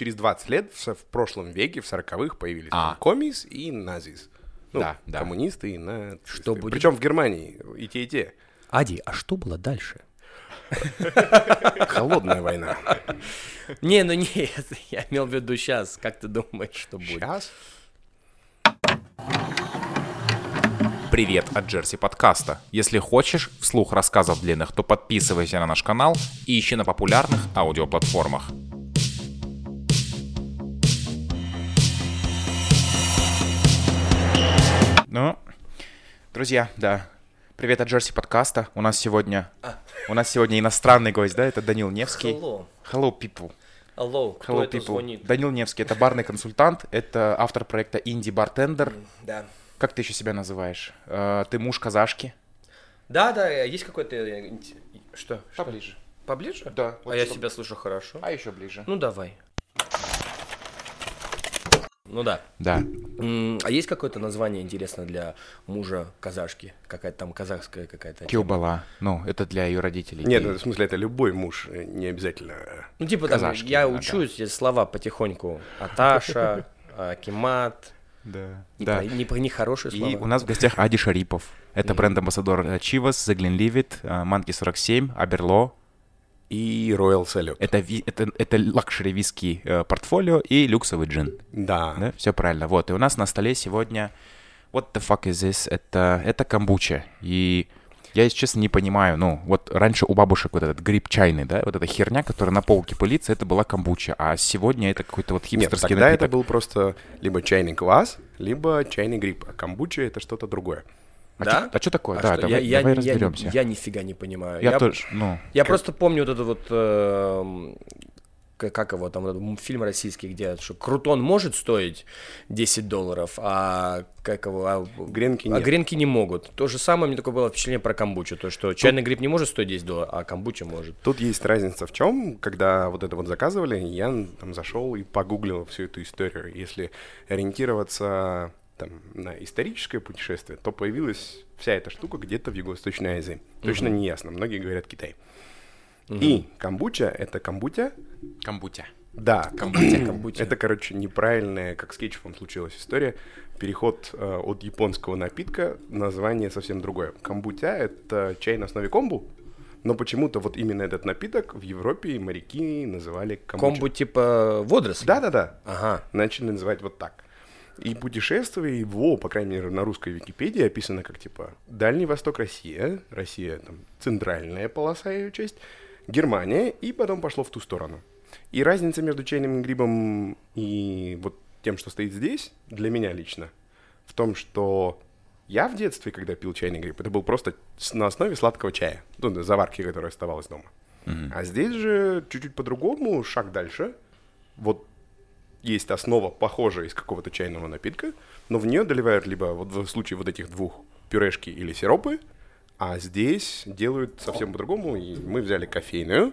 через 20 лет в, прошлом веке, в 40-х, появились А. комис и назис. Ну, Да, да. коммунисты и нацисты. Что будет? Причем в Германии и те, и те. Ади, а что было дальше? Холодная война. Не, ну нет, я имел в виду сейчас. Как ты думаешь, что будет? Сейчас? Привет от Джерси подкаста. Если хочешь вслух рассказов длинных, то подписывайся на наш канал и ищи на популярных аудиоплатформах. Ну, друзья, да. Привет от Джерси подкаста. У нас сегодня... У нас сегодня иностранный гость, да? Это Данил Невский. Hello. Hello, people. Алло, кто Hello, это people. звонит? Данил Невский, это барный консультант, это автор проекта Инди Бартендер. Да. Как ты еще себя называешь? Э, Ты муж казашки? Да, да, есть какой-то... э, Что? Поближе. Поближе? Да, вот А я себя слышу хорошо. А еще ближе. Ну, давай. Ну да. Да. А есть какое-то название интересное для мужа казашки? Какая-то там казахская какая-то... Килбала. Ну, это для ее родителей. Нет, ну, в смысле, это любой муж, э, не обязательно. э, Ну, типа там, казашки, я да, учусь эти слова потихоньку. Аташа, Акимат. Да. Не, да. про- не, про- не хорошие слова. И у нас в гостях Ади Шарипов. Это бренд-амбассадор э, Chivas, The Glenlivet, э, Monkey 47, Aberlour. И Royal Salute. Это, ви- это, это luxury виски э, портфолио и люксовый джин. Да. Да, все правильно. Вот, и у нас на столе сегодня What the fuck is this? Это, это камбуча. И я, если честно, не понимаю, ну, вот раньше у бабушек вот этот гриб чайный, да, вот эта херня, которая на полке пылится, это была камбуча, а сегодня это какой-то вот Нет, хипстерский тогда напиток. это был просто либо чайный квас, либо чайный гриб. А камбуча — это что-то другое. А Да? чё- А что такое? А да, что? давай, я, давай я, я- разберемся. Я, нифига не понимаю. Я тоже, ну... Я просто помню вот это вот, к- как его там, этот фильм российский, где что крутон может стоить 10 долларов, а как его, а, Гренки а нет. гренки не могут. То же самое меня такое было впечатление про камбучу, то что чайный гриб не может стоить 10 долларов, а камбуча может. Тут есть разница в чем, когда вот это вот заказывали, я там зашел и погуглил всю эту историю. Если ориентироваться там, на историческое путешествие, то появилась вся эта штука где-то в Юго-Восточной Азии. Точно не ясно. Многие говорят Китай. И камбуча — это камбутя. Камбутя. Да, Камбутя, камбутя. Это, короче, неправильная, как с кетчупом случилась история. Переход э, от японского напитка, название совсем другое. Камбутя — это чай на основе комбу, но почему-то вот именно этот напиток в Европе моряки называли камбуча. Комбу типа водоросли? Да-да-да. Ага. Начали называть вот так. И путешествие его, по крайней мере, на русской Википедии описано как типа Дальний Восток Россия, Россия там центральная полоса ее часть, Германия, и потом пошло в ту сторону. И разница между чайным грибом и вот тем, что стоит здесь, для меня лично, в том, что я в детстве, когда пил чайный гриб, это был просто на основе сладкого чая, ну, заварки, которая оставалась дома. А здесь же чуть-чуть по-другому, шаг дальше. Вот есть основа, похожая из какого-то чайного напитка, но в нее доливают либо вот в случае вот этих двух пюрешки или сиропы, а здесь делают совсем по-другому. И мы взяли кофейную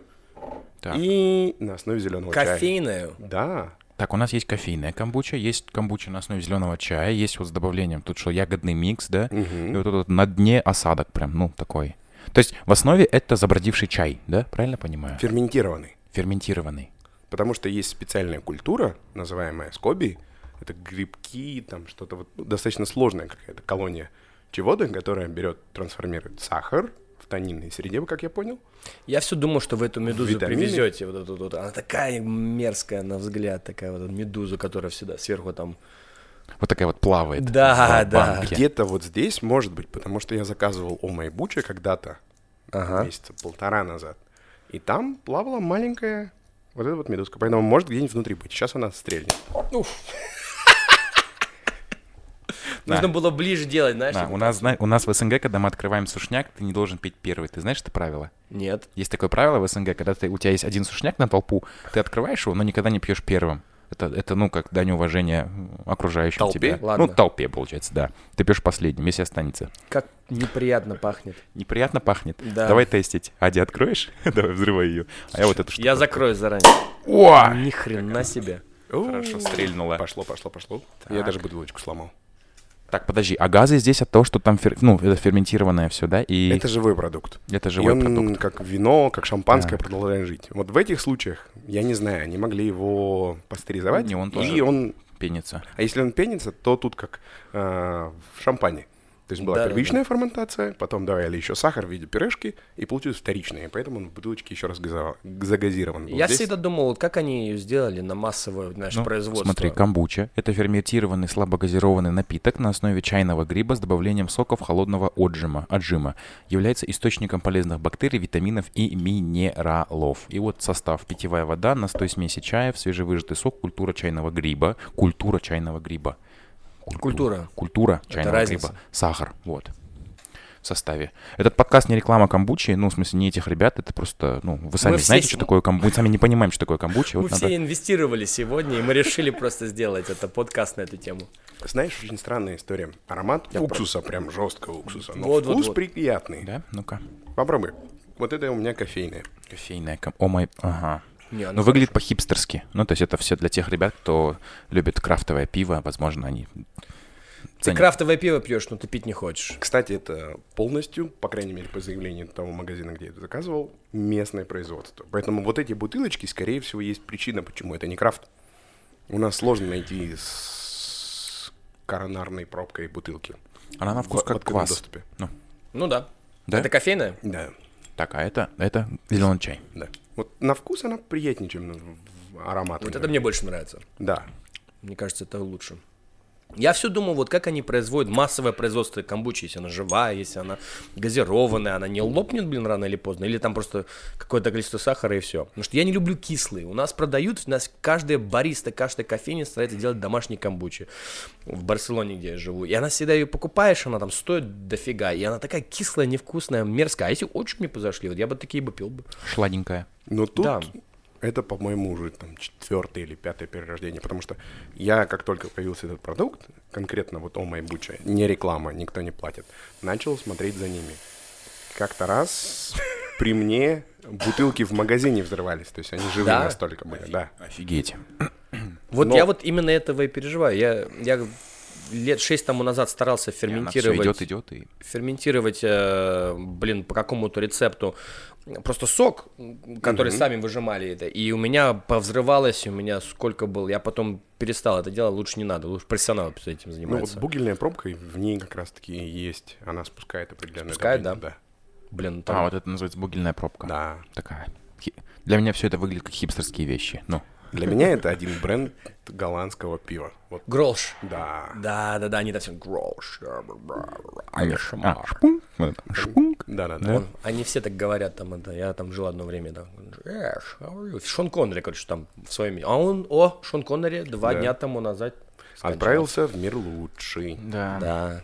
Так. и на основе зеленого чая. Кофейную? Да. Так, у нас есть кофейная камбуча, есть камбуча на основе зеленого чая, есть вот с добавлением тут что, ягодный микс, да, и вот тут вот на дне осадок прям, ну, такой. То есть в основе это забродивший чай, да, правильно понимаю? Ферментированный. Ферментированный. Потому что есть специальная культура, называемая скоби. Это грибки, там что-то вот ну, достаточно сложная какая-то колония чего-то, которая берет, трансформирует сахар в тонинной среде, как я понял. Я все думал, что вы эту медузу Витамины? привезете. Вот эту вот. Она такая мерзкая на взгляд, такая вот медуза, которая всегда сверху там. Вот такая вот плавает. Да, в да. Где-то вот здесь, может быть, потому что я заказывал о Майбуче когда-то, Ага. месяца полтора назад. И там плавала маленькая вот эта вот медузка. Поэтому может где-нибудь внутри быть. Сейчас она стрельнет. Нужно было ближе делать, знаешь? Да, у, нас, у нас в СНГ, когда мы открываем сушняк, ты не должен пить первый. Ты знаешь это правило? Нет. Есть такое правило в СНГ, когда ты, у тебя есть один сушняк на толпу, ты открываешь его, но никогда не пьешь первым. Это, это ну, как дань уважения окружающим Толпе? тебе. Ладно. Ну, толпе, получается, да. Ты пьешь последним, если останется. Как неприятно пахнет. Неприятно пахнет. Да. Давай тестить. Ади, откроешь? Давай, взрывай ее. А я вот эту штуку. Я закрою заранее. О! Ни хрена себе. Хорошо, стрельнула. Пошло, пошло, пошло. Я даже бутылочку сломал. Так, подожди, а газы здесь от того, что там, фер- ну, это ферментированное все, да? И Это живой продукт. это И живой он продукт. как вино, как шампанское Да. продолжает жить. Вот в этих случаях, я не знаю, они могли его пастеризовать. Не, он и тоже. он... Пенится. А если он пенится, то тут как э, в шампане. То есть была Да-да-да. первичная ферментация, потом добавили еще сахар в виде пюрешки, и получилось вторичное. Поэтому он в бутылочке еще раз газова- загазирован. был. Я Здесь- всегда думал, вот как они ее сделали на массовое, знаешь, Ну, производство. Смотри, камбуча — это ферментированный слабогазированный напиток на основе чайного гриба с добавлением соков холодного отжима, отжима. Является источником полезных бактерий, витаминов и минералов. И вот состав. Питьевая вода, настой смеси чая, свежевыжатый сок, культура чайного гриба. Культура чайного гриба. Культура. Культура чайного гриба. Сахар. Вот. В составе. Этот подкаст не реклама камбучи, ну, в смысле, не этих ребят, это просто, ну, вы сами все знаете, с- что такое камбуча, мы сами не понимаем, что такое камбуча. Мы Вот все надо- инвестировали сегодня, и мы решили просто сделать это подкаст на эту тему. Знаешь, очень странная история. Аромат Я уксуса, прям жесткого уксуса. Но Вот, вот, вкус вот. приятный. Да? Ну-ка. Попробуй. Вот это у меня кофейное. Кофейная кам... О май... Ага. Не, Ну, оно выглядит по-хипстерски. Ну, то есть это все для тех ребят, кто любит крафтовое пиво. Возможно, они Ты ценят. крафтовое пиво пьешь, но ты пить не хочешь. Кстати, это полностью, по крайней мере, по заявлению того магазина, где я это заказывал, местное производство. Поэтому вот эти бутылочки, скорее всего, есть причина, почему это не крафт. У нас сложно найти с коронарной пробкой бутылки. Она на вкус в- в как открытом квас. доступе. Ну да. Да? Это кофейное? Да, Так, а это, это зеленый чай. да. Вот на вкус она приятнее, чем на аромат. Вот это мне больше нравится. Да. Мне кажется, это лучше. Я все думал, вот как они производят массовое производство камбучи, если она живая, если она газированная, она не лопнет, блин, рано или поздно, или там просто какое-то количество сахара и все. Потому что я не люблю кислые. У нас продают, у нас каждая бариста, каждая кофейня старается делать домашние камбучи. В Барселоне, где я живу. И она всегда ее покупаешь, она там стоит дофига. И она такая кислая, невкусная, мерзкая. А если очень мне подошли, вот я бы такие бы пил бы. Шладенькая. Но тут Да. Это, по-моему, уже там четвертое или пятое перерождение, потому что я, как только появился этот продукт, конкретно вот о Майбуча, не реклама, никто не платит, начал смотреть за ними. Как-то раз при мне бутылки в магазине взрывались, то есть они живые Да? настолько были, да. Офигеть. Вот Но- я вот именно этого и переживаю. Я, я лет шесть тому назад старался ферментировать идет, идет и... ферментировать, э, блин, по какому-то рецепту просто сок, который сами выжимали это. И у меня повзрывалось, у меня сколько было. Я потом перестал это делать, лучше не надо, лучше профессионал этим Ну вот занимается. бугельная пробка, в ней как раз-таки есть, она спускает определенное Спускает, давление, Блин, А, там- вот это называется бугельная пробка. Да. Такая. Для меня все это выглядит как хипстерские вещи. Ну, Для меня это один бренд голландского пива. Вот, Грош. да. Да, да, да, они там все грош. а, шпунг, шпунг. Да-да-да. Он- они все так говорят, там, это, я там жил одно время, да. Шон Коннери, короче, там в своем... А он, о, Шон Коннери два Да. дня тому назад скончался. Отправился в мир лучший. Да. Да.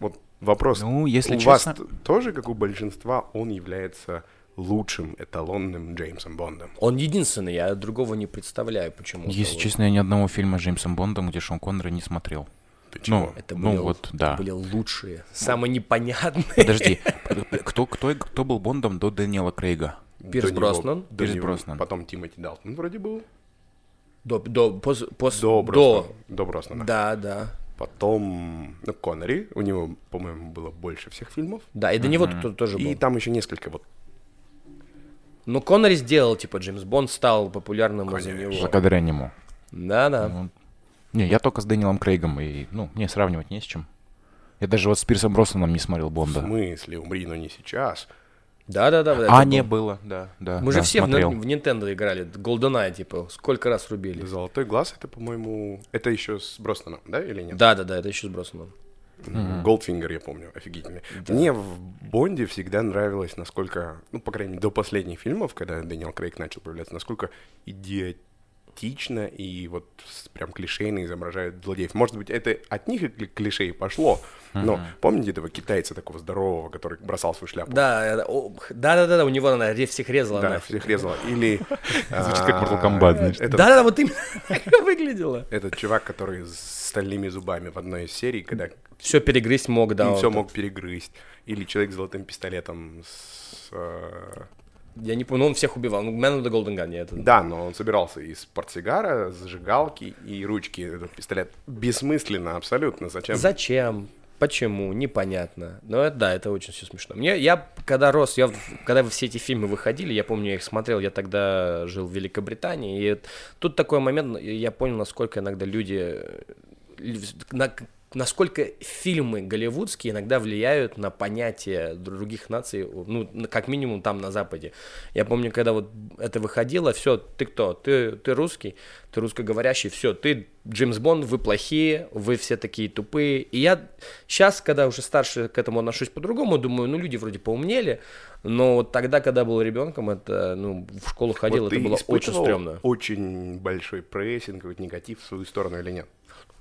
Вот вопрос. Ну, если у честно- вас тоже, как у большинства, он является лучшим эталонным Джеймсом Бондом. Он единственный, я другого не представляю, почему. Если честно, я ни одного фильма с Джеймсом Бондом, где Шон Коннери не смотрел. Ты Ну, чего? Это ну были, вот, да. были лучшие, самые непонятные. Подожди, кто, кто, кто был Бондом до Дэниела Крейга? Пирс До него- Броснан. до Пирс него- Броснан. Потом Тимоти Далтон вроде был. До, до, пос, пос- До Броснана. До Броснана. Да, да. Потом ну, Коннери. У него, по-моему, было больше всех фильмов. Да, и до него тут тоже И был. там еще несколько вот Ну, Коннери сделал, типа, Джеймс Бонд стал популярным из-за него. Благодаря нему. Да, да. Ну, Не, я только с Дэниелом Крейгом, и, ну, мне сравнивать не с чем. Я даже вот с Пирсом Броснаном не смотрел в Бонда. смысле «Умри, но не сейчас». Да, да, да. это А, был- не было, да, да. Мы же да, все в, смотрел. в Nintendo играли. GoldenEye, типа, сколько раз рубили. «Золотой глаз» — это, по-моему, это еще с Броснаном, да, или нет? Да, да, да, это еще с Броснаном. Goldfinger, я помню, офигительный. Мне в Бонде всегда нравилось, насколько, ну, по крайней мере, до последних фильмов, когда Дэниел Крейг начал появляться, насколько идиотично и вот прям клишейно изображают злодеев. Может быть, это от них и кли- клише и пошло, но помните этого китайца такого здорового, который бросал свою шляпу? Да, да, да, да, да, у него она всех резала. Да, всех резала. Или... Звучит как а, Mortal Kombat. Этот, Да, да, да, вот именно выглядело. этот чувак, который с стальными зубами в одной из серий, когда Все перегрызть мог, да. все вот. мог перегрызть. Или человек с золотым пистолетом с... э, Я не помню, но он всех убивал. Ну, Man with the Golden Gun, я это... Да, но он собирался из портсигара, зажигалки и ручки. Этот пистолет бессмысленно абсолютно. Зачем? Зачем? Почему? Непонятно. Но это, да, это очень все смешно. Мне, я, когда рос, я, когда все эти фильмы выходили, я помню, я их смотрел, я тогда жил в Великобритании, и тут такой момент, я понял, насколько иногда люди, на, насколько фильмы голливудские иногда влияют на понятие других наций, ну, как минимум там на Западе. Я помню, когда вот это выходило, все, ты кто? Ты, ты русский, ты русскоговорящий, все, ты Джеймс Бонд, вы плохие, вы все такие тупые. И я сейчас, когда уже старше к этому отношусь по-другому, думаю, ну, люди вроде поумнели, но вот тогда, когда был ребенком, это, ну, в школу ходил, Вот это было очень стрёмно. Очень большой прессинг, негатив в свою сторону или нет?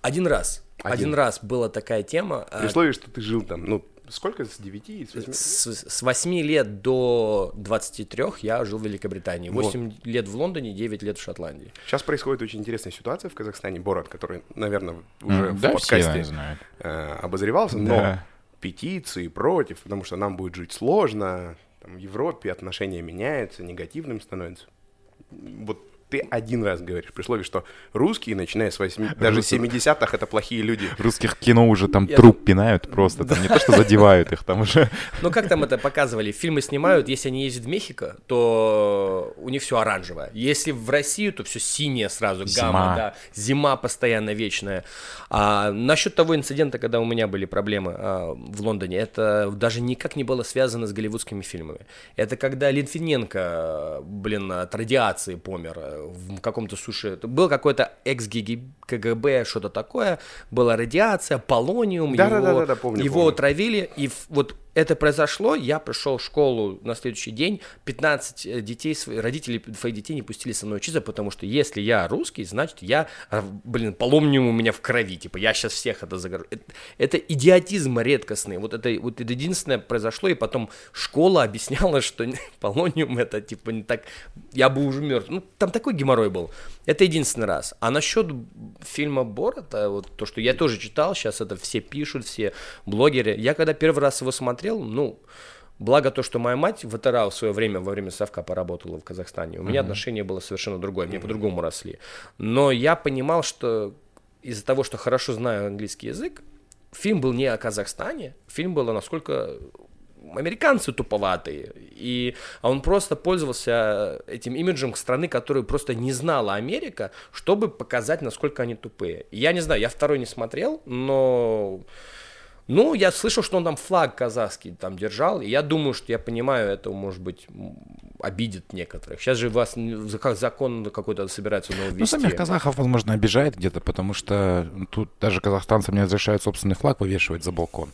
Один раз. Один, Один. раз была такая тема. а, При условии, что ты жил там, ну, сколько, с 9, с 8? С, с 8 лет до 23 я жил в Великобритании. 8 лет в Лондоне, 9 лет в Шотландии. Сейчас происходит очень интересная ситуация в Казахстане. Бород, который, наверное, уже М, в Да, подкасте э, обозревался, но Да. петиции против, потому что нам будет жить сложно, там, в Европе отношения меняются, негативным становятся. Вот ты один раз говоришь, при условии, что русские, начиная с 8, даже 70-х, это плохие люди. Русских кино уже там Я труп пинают просто, там не то, что задевают их, там уже... Ну, как там это показывали? Фильмы снимают, если они ездят в Мехико, то у них все оранжевое. Если в Россию, то все синее сразу, гамма, Зима. да. Зима постоянно вечная. А насчет того инцидента, когда у меня были проблемы а, в Лондоне, это даже никак не было связано с голливудскими фильмами. Это когда Литвиненко, блин, от радиации помер э, в каком-то суше. Был какой-то экс-КГБ, что-то такое. Была радиация, полониум. Да-да-да-да, его, помню, его помню. отравили, и вот это произошло, я пришел в школу на следующий день, 15 э, детей, родители своих детей не пустили со мной учиться, потому что если я русский, значит я, а, блин, поломниум у меня в крови, типа я сейчас всех это загорю. Это, это идиотизм редкостный, вот это, вот это единственное произошло, и потом школа объясняла, что полониум это типа не так, я бы уже мертв. Ну, там такой геморрой был. Это единственный раз. А насчет фильма Борота, вот то, что я тоже читал, сейчас это все пишут, все блогеры. Я когда первый раз его смотрел, ну, благо то, что моя мать в ВТРА в свое время, во время совка поработала в Казахстане. У меня отношение было совершенно другое, мне по-другому росли. Но я понимал, что из-за того, что хорошо знаю английский язык, фильм был не о Казахстане, фильм был о насколько американцы туповатые. И, а он просто пользовался этим имиджем страны, которую просто не знала Америка, чтобы показать, насколько они тупые. Я не знаю, я второй не смотрел, но... Ну, я слышал, что он там флаг казахский там держал, и я думаю, что я понимаю, это, может быть, обидит некоторых. Сейчас же вас как закон какой-то собирается новый Ну, ввести. самих казахов, возможно, обижает где-то, потому что тут даже казахстанцам не разрешают собственный флаг вывешивать за балкон.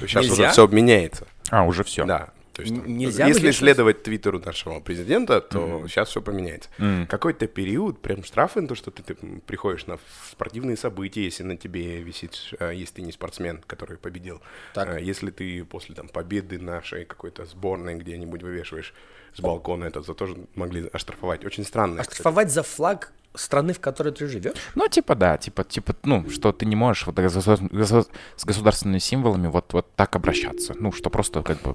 Сейчас Нельзя? уже все обменяется. А, уже все. Да. То есть, там, нельзя если следовать твиттеру нашего президента, то сейчас все поменяется. Какой-то период, прям штрафы на то, что ты, ты приходишь на спортивные события, если на тебе висит, э, если ты не спортсмен, который победил. Так. Э, Если ты после там победы нашей какой-то сборной где-нибудь вывешиваешь с балкона это, за тоже могли оштрафовать. Очень странно. кстати. Оштрафовать за флаг страны, в которой ты живешь? Ну, типа, да, типа, типа, ну, что ты не можешь вот с государ- государ- с государственными символами вот, вот так обращаться. Ну, что просто как бы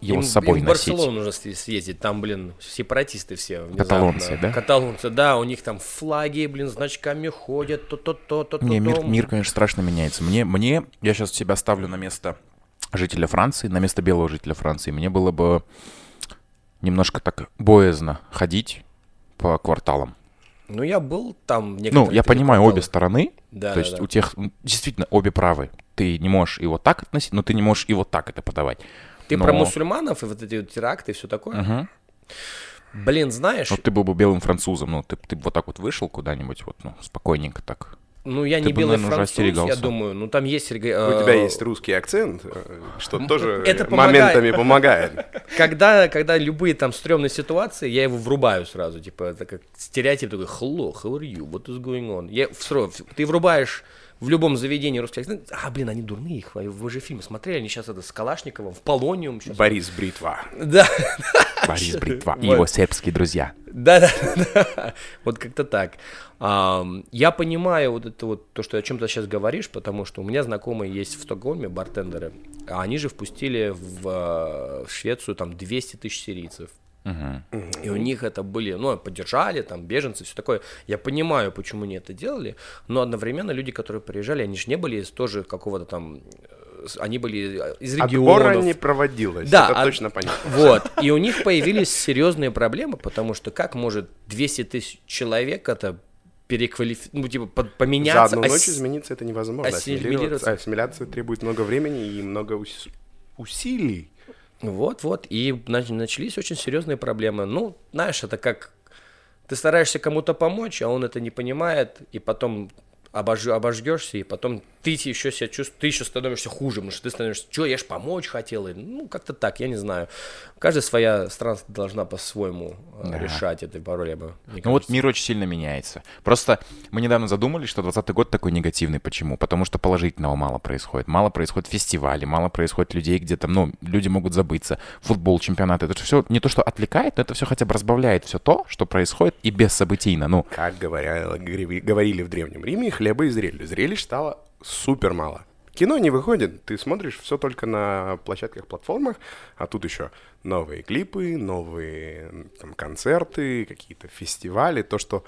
его Им- с собой им в носить. Барселону нужно съездить, там, блин, сепаратисты все. внезапно. Каталонцы, да? Каталонцы, да, у них там флаги, блин, значками ходят, то-то-то, то-то. Не, мир, мир, конечно, страшно меняется. Мне, мне, я сейчас себя ставлю на место жителя Франции, на место белого жителя Франции. Мне было бы немножко так боязно ходить по кварталам. Ну, я был там Ну, я понимаю обе стороны. Да, то да, есть да. у тех действительно обе правы. Ты не можешь его так относить, но ты не можешь и вот так это подавать. Ты Но- про мусульманов и вот эти вот теракты и все такое? Мгм. Блин, знаешь, Вот ты был бы белым французом, ну, ты, ты бы вот так вот вышел куда-нибудь, вот, ну, спокойненько так. Ну я ты не белый наверное, француз, я думаю, ну там есть... У э, тебя есть русский акцент, э, что тоже Это э, моментами помогает. Когда, когда любые там стрёмные ситуации, я его врубаю сразу, типа, это как стереотип такой, hello, how are you, what is going on? Я, ты врубаешь в любом заведении акцент, а, блин, они дурные, их, вы же фильмы смотрели, они сейчас это с Калашниковым, в Полониум. щас- Борис Бритва. Да, Борис Бритва и его сербские друзья. да, да, да, вот как-то так. Я понимаю вот это вот, то, что о чем ты сейчас говоришь, потому что у меня знакомые есть в Стокгольме, бартендеры, а они же впустили в, э, в Швецию там 200 тысяч сирийцев. И у них это были, ну, поддержали, там, беженцы, все такое. Я понимаю, почему они это делали, но одновременно люди, которые приезжали, они же не были из тоже какого-то там э, они были из Отбора регионов. не проводилось, Да, это от- точно понятно. Вот. И у них появились серьезные проблемы, потому что как может 200 тысяч человек это переквалифицировать, ну, типа, под- За поменяться? одну ос- ночь измениться это невозможно. Ассимилироваться, ассимиляция требует много времени и много ус- усилий. Вот, вот. И нач- начались очень серьезные проблемы. Ну, знаешь, это как ты стараешься кому-то помочь, а он это не понимает, и потом обож... обожгешься, и потом ты еще себя чувствуешь, ты еще становишься хуже, потому что ты становишься, что, я ж помочь хотел, и, ну, как-то так, я не знаю. Каждая своя страна должна по-своему э, Да. решать это проблемы. Ну вот мир очень сильно меняется. Просто мы недавно задумались, что 20 год такой негативный. Почему? Потому что положительного мало происходит. Мало происходит фестивалей, мало происходит людей, где там, ну, люди могут забыться. Футбол, чемпионаты. Это все не то, что отвлекает, но это все хотя бы разбавляет все то, что происходит и без событийно. Ну, Как говоря, говори- говорили в Древнем Риме, хлеба и зрелищ. Зрелищ стало супер мало. Кино не выходит, ты смотришь все только на площадках, платформах, а тут еще новые клипы, новые там, концерты, какие-то фестивали, то, что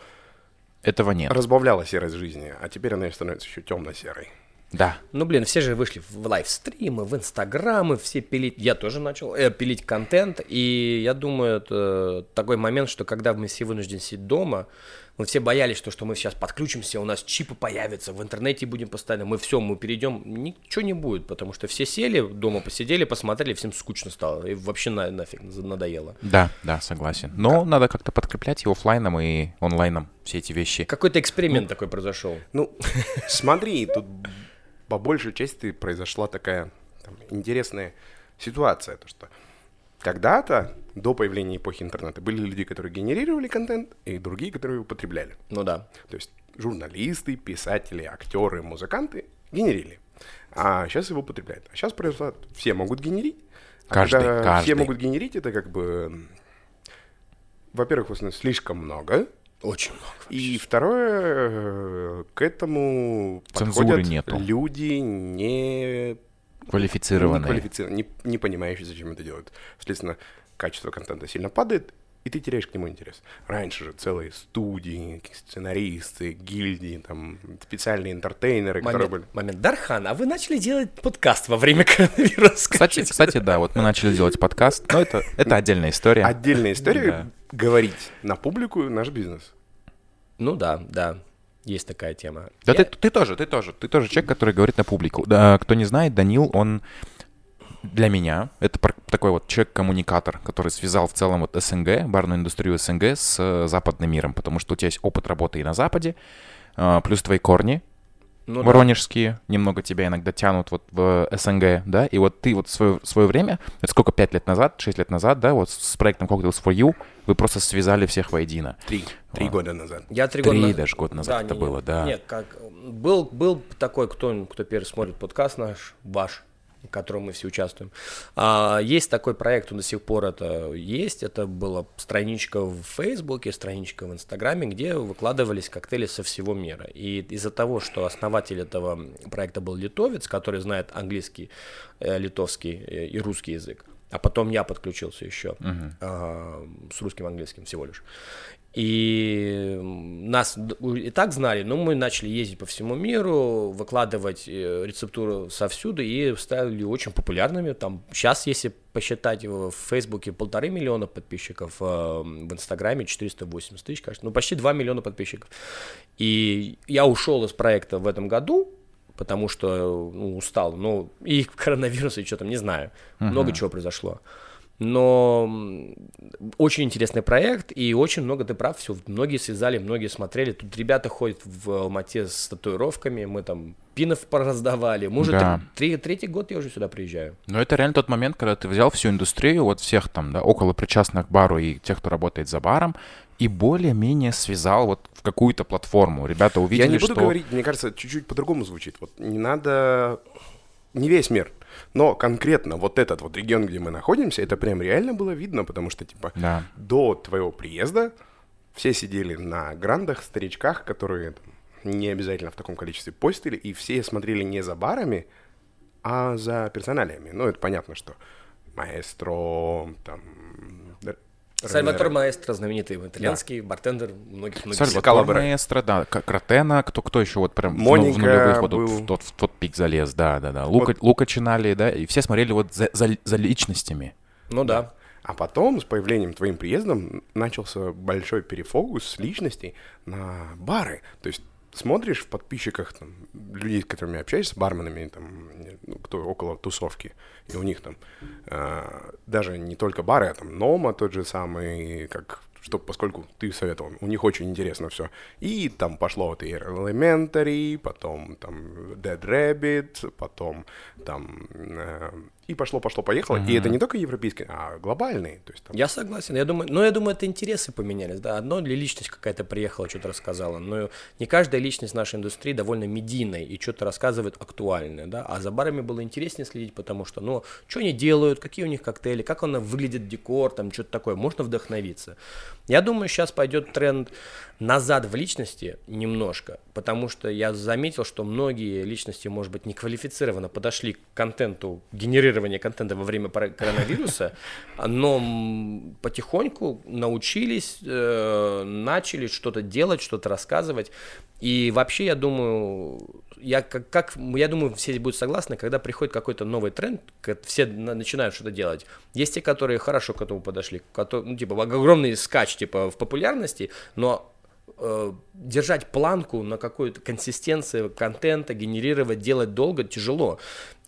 этого нет. разбавляло серость жизни, а теперь она становится еще темно-серой. Да. Ну, блин, все же вышли в лайвстримы, в инстаграмы, все пилить. Я тоже начал э, пилить контент, и я думаю, это такой момент, что когда мы все вынуждены сидеть дома, мы все боялись, что, что мы сейчас подключимся, у нас чипы появятся, в интернете будем постоянно, мы все, мы перейдем, ничего не будет, потому что все сели, дома посидели, посмотрели, всем скучно стало, и вообще на, нафиг надоело. Да, да, согласен. Но надо как-то подкреплять и оффлайном, и онлайном все эти вещи. Какой-то эксперимент такой произошел. Ну, смотри, тут по большей части произошла такая там, интересная ситуация, то что когда-то, до появления эпохи интернета, были люди, которые генерировали контент, и другие, которые его потребляли. Ну да. То есть журналисты, писатели, актеры, музыканты генерили. А сейчас его потребляют. А сейчас произошло, все могут генерить. А Каждый, когда каждый. все могут генерить, это как бы, во-первых, в слишком много. Очень много. И второе, э, к этому Цензуры подходят нету. люди не Квалифицированные. неквалифицированные, не, не понимающие, зачем это делают. Следственно, качество контента сильно падает, и ты теряешь к нему интерес. Раньше же целые студии, сценаристы, гильдии, там, специальные интертейнеры, которые были... Момент, момент. Дархан, а вы начали делать подкаст во время коронавируса? Кстати, кстати, да, вот мы начали делать подкаст, но это, это отдельная история. Отдельная история Да. говорить на публику наш бизнес. Ну да, да, есть такая тема. Да Я- ты, ты тоже, ты тоже, ты тоже человек, который говорит на публику. Да, кто не знает, Данил, он для меня, это такой вот человек-коммуникатор, который связал в целом вот СНГ, барную индустрию СНГ с э, западным миром, потому что у тебя есть опыт работы и на Западе, а, плюс твои корни ну да. воронежские, немного тебя иногда тянут вот в СНГ, да, и вот ты вот свое, свое время, это сколько, пять лет назад, шесть лет назад, да, вот с проектом Cocktails for You вы просто связали всех воедино. Три, три А. года назад. Я три, Три года на- даже года назад это не- было, да. Нет, как был, был такой, кто, кто пересмотрит подкаст наш, ваш, в котором мы все участвуем. А, есть такой проект, он до сих пор это есть. Это была страничка в Фейсбуке, страничка в Инстаграме, где выкладывались коктейли со всего мира. И из-за того, что основатель этого проекта был литовец, который знает английский, э, литовский э, и русский язык, а потом я подключился еще а, с русским английским всего лишь. И нас и так знали, но мы начали ездить по всему миру, выкладывать э, рецептуру совсюду и стали очень популярными. Там сейчас, если посчитать в Фейсбуке полторы миллиона подписчиков, э, в Инстаграме 480 тысяч, кажется, ну почти 2 миллиона подписчиков. И я ушел из проекта в этом году, потому что ну, устал. Ну, и коронавирус, и что там, не знаю. Много чего произошло. Но очень интересный проект, и очень много, ты прав, все, многие связали, многие смотрели. Тут ребята ходят в Алмате с татуировками, мы там пинов пораздавали. Мы уже Да. три- третий год я уже сюда приезжаю. Но это реально тот момент, когда ты взял всю индустрию, вот всех там, да, около причастных к бару и тех, кто работает за баром, и более-менее связал вот в какую-то платформу. Ребята увидели, Я не буду что... говорить, мне кажется, чуть-чуть по-другому звучит. Вот не надо... Не весь мир, но конкретно вот этот вот регион, где мы находимся, это прям реально было видно, потому что, типа, Да. до твоего приезда все сидели на грандах, старичках, которые там, не обязательно в таком количестве постили, и все смотрели не за барами, а за персоналиями. Ну, это понятно, что маэстро, там, Сальватор Маэстро, знаменитый итальянский бартендер многих многих Сальватор. Маэстро, да, Кротена, кто, кто еще вот прям в- Моника в нулевых вот, был. в, тот, в тот пик залез, да, да, да. Лука, Лука Чинали, да, и все смотрели вот за, за, за личностями. Ну да. А потом, с появлением твоим приездом, начался большой перефокус с личностей на бары. То есть смотришь в подписчиках там, людей, с которыми общаешься, барменами, там, ну, кто около тусовки, и у них там э, даже не только бары, а там Нома тот же самый, как что, поскольку ты советовал, у них очень интересно все. И там пошло вот и Elementary, потом там Dead Rabbit, потом там... э, и пошло, пошло, поехало. И это не только европейский, а глобальный. То есть там Я согласен. Я думаю, но я думаю, это интересы поменялись. Да, одно ли личность какая-то приехала, что-то рассказала. Но не каждая личность нашей индустрии довольно медийная и что-то рассказывает актуальное, да. А за барами было интереснее следить, потому что, ну, что они делают, какие у них коктейли, как он выглядит декор, там что-то такое. Можно вдохновиться. Я думаю, сейчас пойдет тренд назад в личности немножко, потому что я заметил, что многие личности, может быть, неквалифицированно подошли к контенту, генерированию контента во время коронавируса, но потихоньку научились, э, начали что-то делать, что-то рассказывать. И вообще, я думаю, я как, как я думаю, все будут согласны, когда приходит какой-то новый тренд, все на- начинают что-то делать. Есть те, которые хорошо к этому подошли, кото- ну, типа огромный скач типа в популярности, но э, держать планку на какую-то консистенцию контента, генерировать, делать долго тяжело.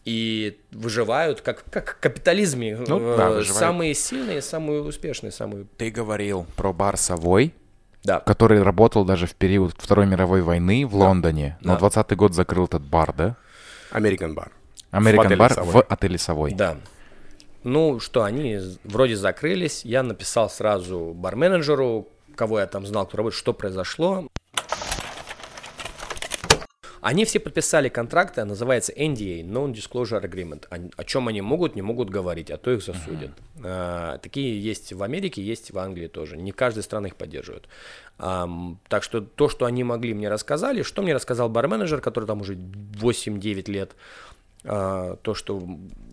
И выживают, как, как в капитализме, Ну, э, да, выживают. самые сильные, самые успешные, самые... Ты говорил про бар Совой, Да. который работал даже в период Второй мировой войны в Лондоне, но Да. 20-й год закрыл этот бар, да? American Bar. American отеле бар «Совой». в отеле Совой. Да. Ну что, они вроде закрылись. Я написал сразу барменеджеру, кого я там знал, кто работает, что произошло. Они все подписали контракты, а называется NDA, Non-Disclosure Agreement. О, о чем они могут, не могут говорить, а то их засудят. А, такие есть в Америке, есть в Англии тоже. Не каждая страна их поддерживает. Ам, так что то, что они могли, мне рассказали. Что мне рассказал барменеджер, который там уже 8-9 лет, а, то, что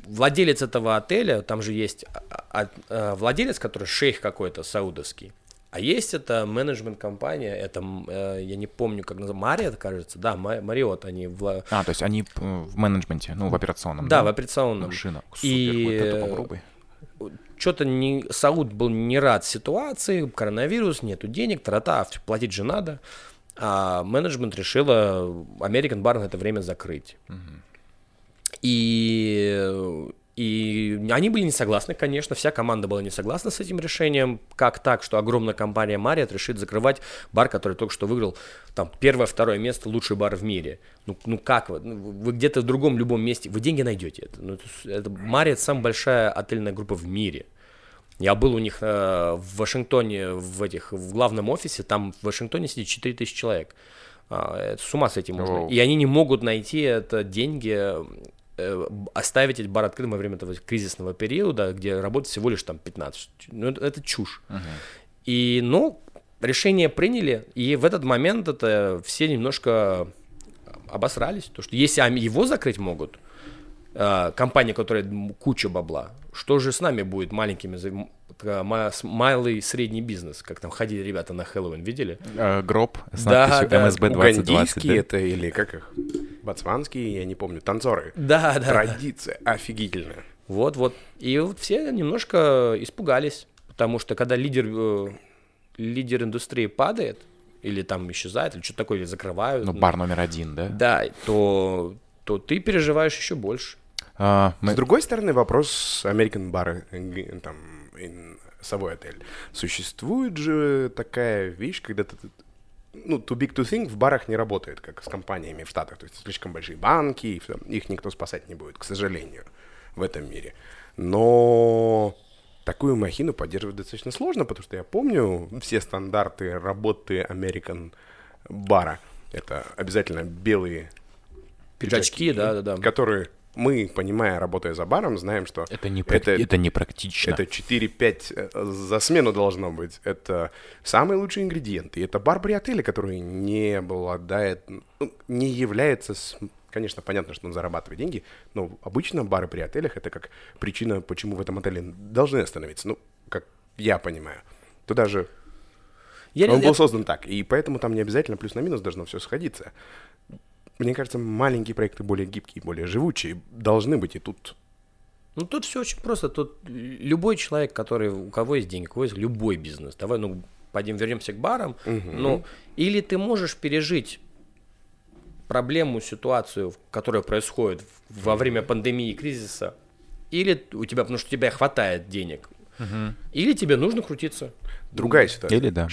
владелец этого отеля, там же есть а, а, а, владелец, который шейх какой-то саудовский, а есть это менеджмент-компания, это, м, э, я не помню, как называется, Мариот, кажется, да, Ма- Мариот, они в, А, то есть они э, в менеджменте, ну, в операционном. да, в операционном. Машина. Супер, И, вот это попробуй. что-то не, Сауд был не рад ситуации, коронавирус, нету денег, тарата, платить же надо. А менеджмент решила American Bar на это время закрыть. И, и они были не согласны, конечно, вся команда была не согласна с этим решением. Как так, что огромная компания Marriott решит закрывать бар, который только что выиграл там первое, второе место, лучший бар в мире. Ну, ну как вы? Ну, Вы где-то в другом любом месте, вы деньги найдете. Это, ну, это, это Marriott самая большая отельная группа в мире. Я был у них э, в Вашингтоне, в этих, в главном офисе, там в Вашингтоне сидит 4000 человек. А, это с ума с этим можно. Воу. И они не могут найти это деньги, оставить этот бар открытым во время этого кризисного периода, где работает всего лишь там 15. Ну, это, это чушь. И, ну, решение приняли, и в этот момент это все немножко обосрались. То, что если они его закрыть могут, э, компания, которая куча бабла, что же с нами будет маленькими, малый средний бизнес, как там ходили ребята на Хэллоуин, видели? Э, гроб с Да, надписью да. МСБ 2020. Угандийские да? это или как их? Ботсванские, я не помню, танцоры. Да, да. Традиция офигительная. Вот, вот. И вот все немножко испугались, потому что когда лидер, э, лидер индустрии падает, или там исчезает, или что-то такое, или закрывают, Ну, бар номер один, да? да, то, то ты переживаешь еще больше. А, мы- С другой стороны, вопрос American Bar, э, там, ин- совой отель. Существует же такая вещь, когда ты, ну, too big to think в барах не работает, как с компаниями в Штатах. То есть слишком большие банки, их никто спасать не будет, к сожалению, в этом мире. Но такую махину поддерживать достаточно сложно, потому что я помню все стандарты работы American бара. Это обязательно белые Пиджачки, да, да, да. которые мы, понимая, работая за баром, знаем, что Это не, прак- это, не практично. это 4-5 э, за смену должно быть. Это самые лучшие ингредиенты. И это бар при отеле, который не обладает, ну, не является, конечно, понятно, что он зарабатывает деньги, но обычно бары при отелях это как причина, почему в этом отеле должны остановиться. Ну, как я понимаю. Туда же Я- он я- был создан так, и поэтому там не обязательно плюс на минус должно все сходиться. Мне кажется, маленькие проекты более гибкие, более живучие должны быть и тут. Ну, тут все очень просто. Тут любой человек, который, у кого есть деньги, у кого есть любой бизнес, давай, ну, пойдем вернемся к барам. Ну, или ты можешь пережить проблему, ситуацию, которая происходит во время пандемии и кризиса, или у тебя, потому что у тебя хватает денег, или тебе нужно крутиться. Другая ситуация. Или да.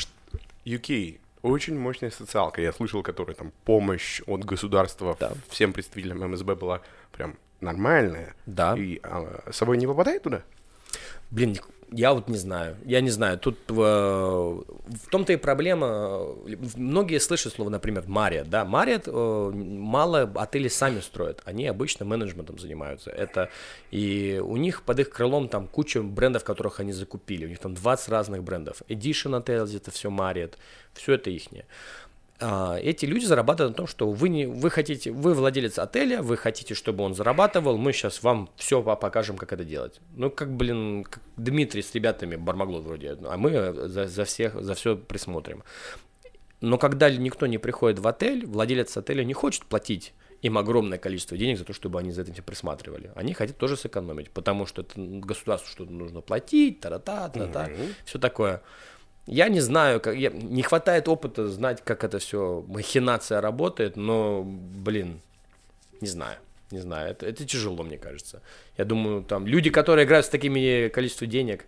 UK очень мощная социалка. Я слышал, которая там помощь от государства Да. всем представителям МСБ была прям нормальная. Да. И а, собой не попадает туда? Блин, я вот не знаю. Я не знаю. Тут э, в том-то и проблема. э, Многие слышат слово, например, Мария. Да, Мария мало отели сами строят. Они обычно менеджментом занимаются. Это и у них под их крылом там куча брендов, которых они закупили. У них там 20 разных брендов. Edition Hotels, это все Marriott. Все это ихнее. А, эти люди зарабатывают на том, что вы, не, вы хотите, вы владелец отеля, вы хотите, чтобы он зарабатывал, мы сейчас вам все покажем, как это делать. Ну, как, блин, как Дмитрий с ребятами, Бармаглот вроде, а мы за, за всех, за все присмотрим. Но когда никто не приходит в отель, владелец отеля не хочет платить им огромное количество денег за то, чтобы они за этим присматривали. Они хотят тоже сэкономить, потому что это государству что-то нужно платить, та-та-та, та-та, все такое. Я не знаю, как, я, не хватает опыта знать, как это все, махинация работает, но, блин, не знаю, не знаю, это, это тяжело, мне кажется. Я думаю, там, люди, которые играют с такими количеством денег,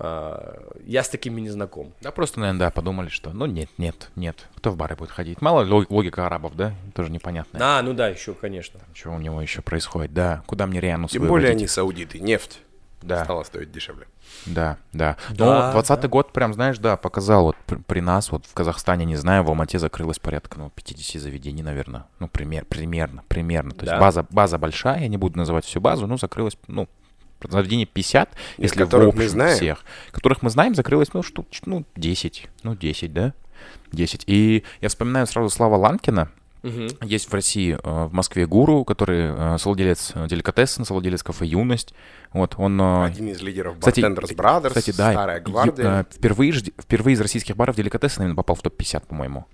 а, я с такими не знаком. Да просто, наверное, да, подумали, что ну нет, нет, нет. Кто в бары будет ходить? Мало ли логика арабов, да? Тоже непонятно. А, ну да, еще, конечно. Что у него еще происходит? Да, куда мне Риану Тем более они саудиты. Нефть Да. стала стоить дешевле. Да, да. Да, Но 20 год прям, знаешь, да, показал вот пр- при нас, вот в Казахстане, не знаю, в Алмате закрылось порядка, ну, 50 заведений, наверное. Ну, пример, примерно, примерно. То Да. есть база, база большая, я не буду называть всю базу, ну, закрылось, ну, заведений 50, Из если в которых мы общем знаем. всех. Которых мы знаем, закрылось, ну, штук, ну, 10, ну, 10, да? 10. И я вспоминаю сразу Слава Ланкина, Мгм. есть в России, э, в Москве гуру, который э, совладелец деликатесен, совладелец кафе «Юность». Вот, он... э, Один из лидеров кстати, Bartenders Brothers, кстати, да, старая гвардия. впервые, впервые из российских баров деликатесен именно попал в топ-50, по-моему.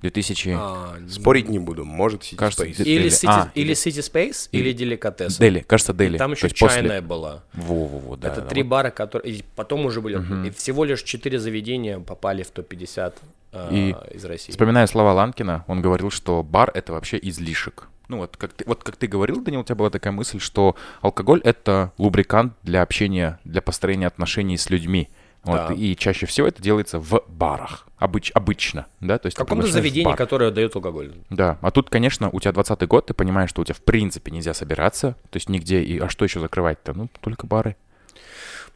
2000... А, Спорить не буду, может City Кажется, Space. Или. City, А, или City Space, или Деликатес. Дели, кажется, Дели. Там еще есть после- чайная была. Во-во-во, да. Это да, три вот. бара, которые... И потом уже были... И всего лишь четыре заведения попали в топ-50 э, И из России. Вспоминая слова Ланкина, он говорил, что бар — это вообще излишек. Ну вот как, ты, вот как ты говорил, Данил, у тебя была такая мысль, что алкоголь — это лубрикант для общения, для построения отношений с людьми. Вот, Да. И чаще всего это делается в барах. Обыч, обычно, да? То есть В каком-то в заведении, бар. которое дает алкоголь. Да, а тут, конечно, у тебя 20-й год, ты понимаешь, что у тебя в принципе нельзя собираться, то есть нигде, и а что еще закрывать-то? Ну, только бары.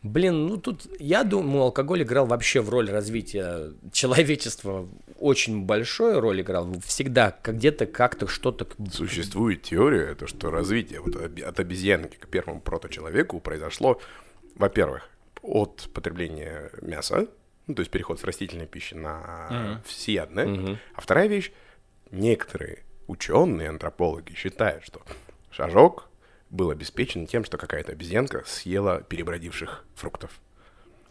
Блин, ну тут, я думаю, алкоголь играл вообще в роль развития человечества. Очень большую роль играл. Всегда, где-то, как-то, что-то. Существует теория, то, что развитие вот от обезьянки к первому проточеловеку произошло, во-первых, от потребления мяса, ну, то есть переход с растительной пищи на всеядное. А вторая вещь, некоторые ученые, антропологи считают, что шажок был обеспечен тем, что какая-то обезьянка съела перебродивших фруктов.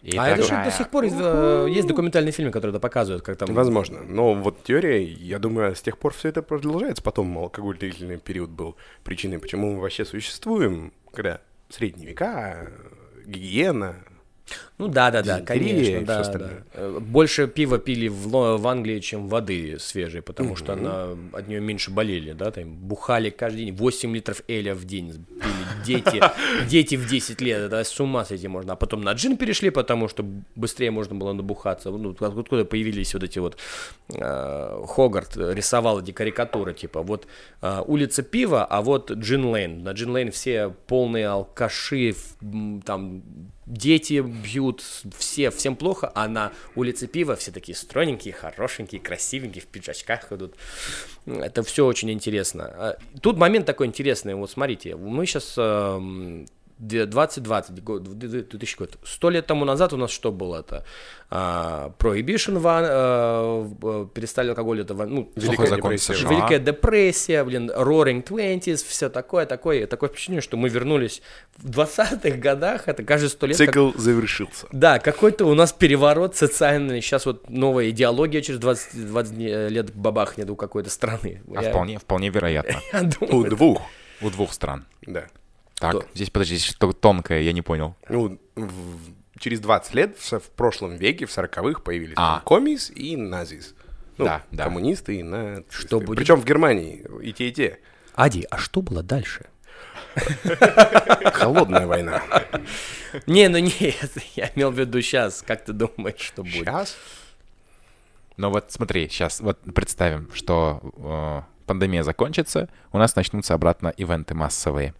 И а это же до сих пор э, есть документальные фильмы, которые это показывают, как там... Возможно. Но вот теория, я думаю, с тех пор все это продолжается. Потом алкоголь длительный период был причиной, почему мы вообще существуем, когда средние века, гигиена. Ну да, да, да, конечно, да, да. Э, Больше пива пили в, в Англии, чем воды свежей, потому что она, от нее меньше болели, да, там бухали каждый день, 8 литров эля в день пили дети, дети в 10 лет, да, с ума сойти можно. А потом на джин перешли, потому что быстрее можно было набухаться. Ну, откуда появились вот эти вот э, Хогарт рисовал эти карикатуры, типа вот э, улица пива, а вот Джин Лейн. На Джин Лейн все полные алкаши, там дети бьют, все, всем плохо, а на улице пива все такие стройненькие, хорошенькие, красивенькие, в пиджачках идут. Это все очень интересно. А, Тут момент такой интересный, вот смотрите, мы сейчас Две- 2020 год, 2000 год. Сто лет тому назад у нас что было это? А, Prohibition, ва- э, э, перестали алкоголь, это, ва- ну, Великая депрессия. США. Великая депрессия, блин, Roaring Twenties, все такое, такое, такое впечатление, что мы вернулись в 20-х годах, это каждые сто лет. как- Цикл завершился. Да, какой-то у нас переворот социальный, сейчас вот новая идеология через 20, 20 дней- лет бабахнет у какой-то страны. А Я- вполне, вполне вероятно. У двух. У двух стран. Да. Так, Кто? здесь, подожди, здесь что тонкое, я не понял. Ну, в- через 20 лет в, в прошлом веке, в 40-х, появились А. комис и назис. Ну, Да, да. коммунисты и нацисты. Что будет? Причем в Германии и те, и те. Ади, а что было дальше? Холодная война. Не, ну нет, я имел в виду сейчас, как ты думаешь, что будет? Сейчас? Но вот смотри, сейчас вот представим, что э, пандемия закончится, у нас начнутся обратно ивенты массовые.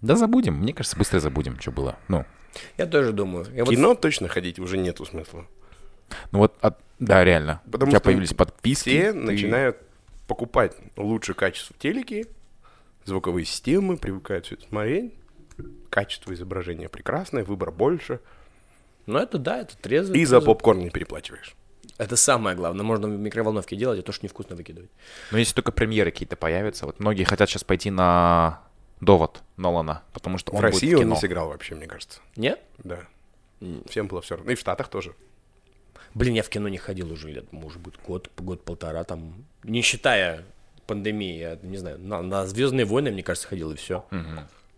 Да забудем, мне кажется, быстро забудем, что было. Ну, Я тоже думаю. Я вот Кино точно ходить уже нету смысла. ну вот, от- да, реально. Потому у тебя что появились подписки. Все ты- начинают покупать лучшее качество телеки, звуковые системы, привыкают все это смотреть. Качество изображения прекрасное, выбор больше. Ну это да, это трезво. И за попкорн не переплачиваешь. Это самое главное. Можно в микроволновке делать, а то, что невкусно выкидывать. Но если только премьеры какие-то появятся, вот многие хотят сейчас пойти на довод Нолана, потому что в он России будет в он кино. не сыграл вообще, мне кажется. Нет? Да. Всем было все равно. И в Штатах тоже. Блин, я в кино не ходил уже лет, может быть, год, год-полтора там. Не считая пандемии, я не знаю, на, на Звездные войны, мне кажется, ходил и все.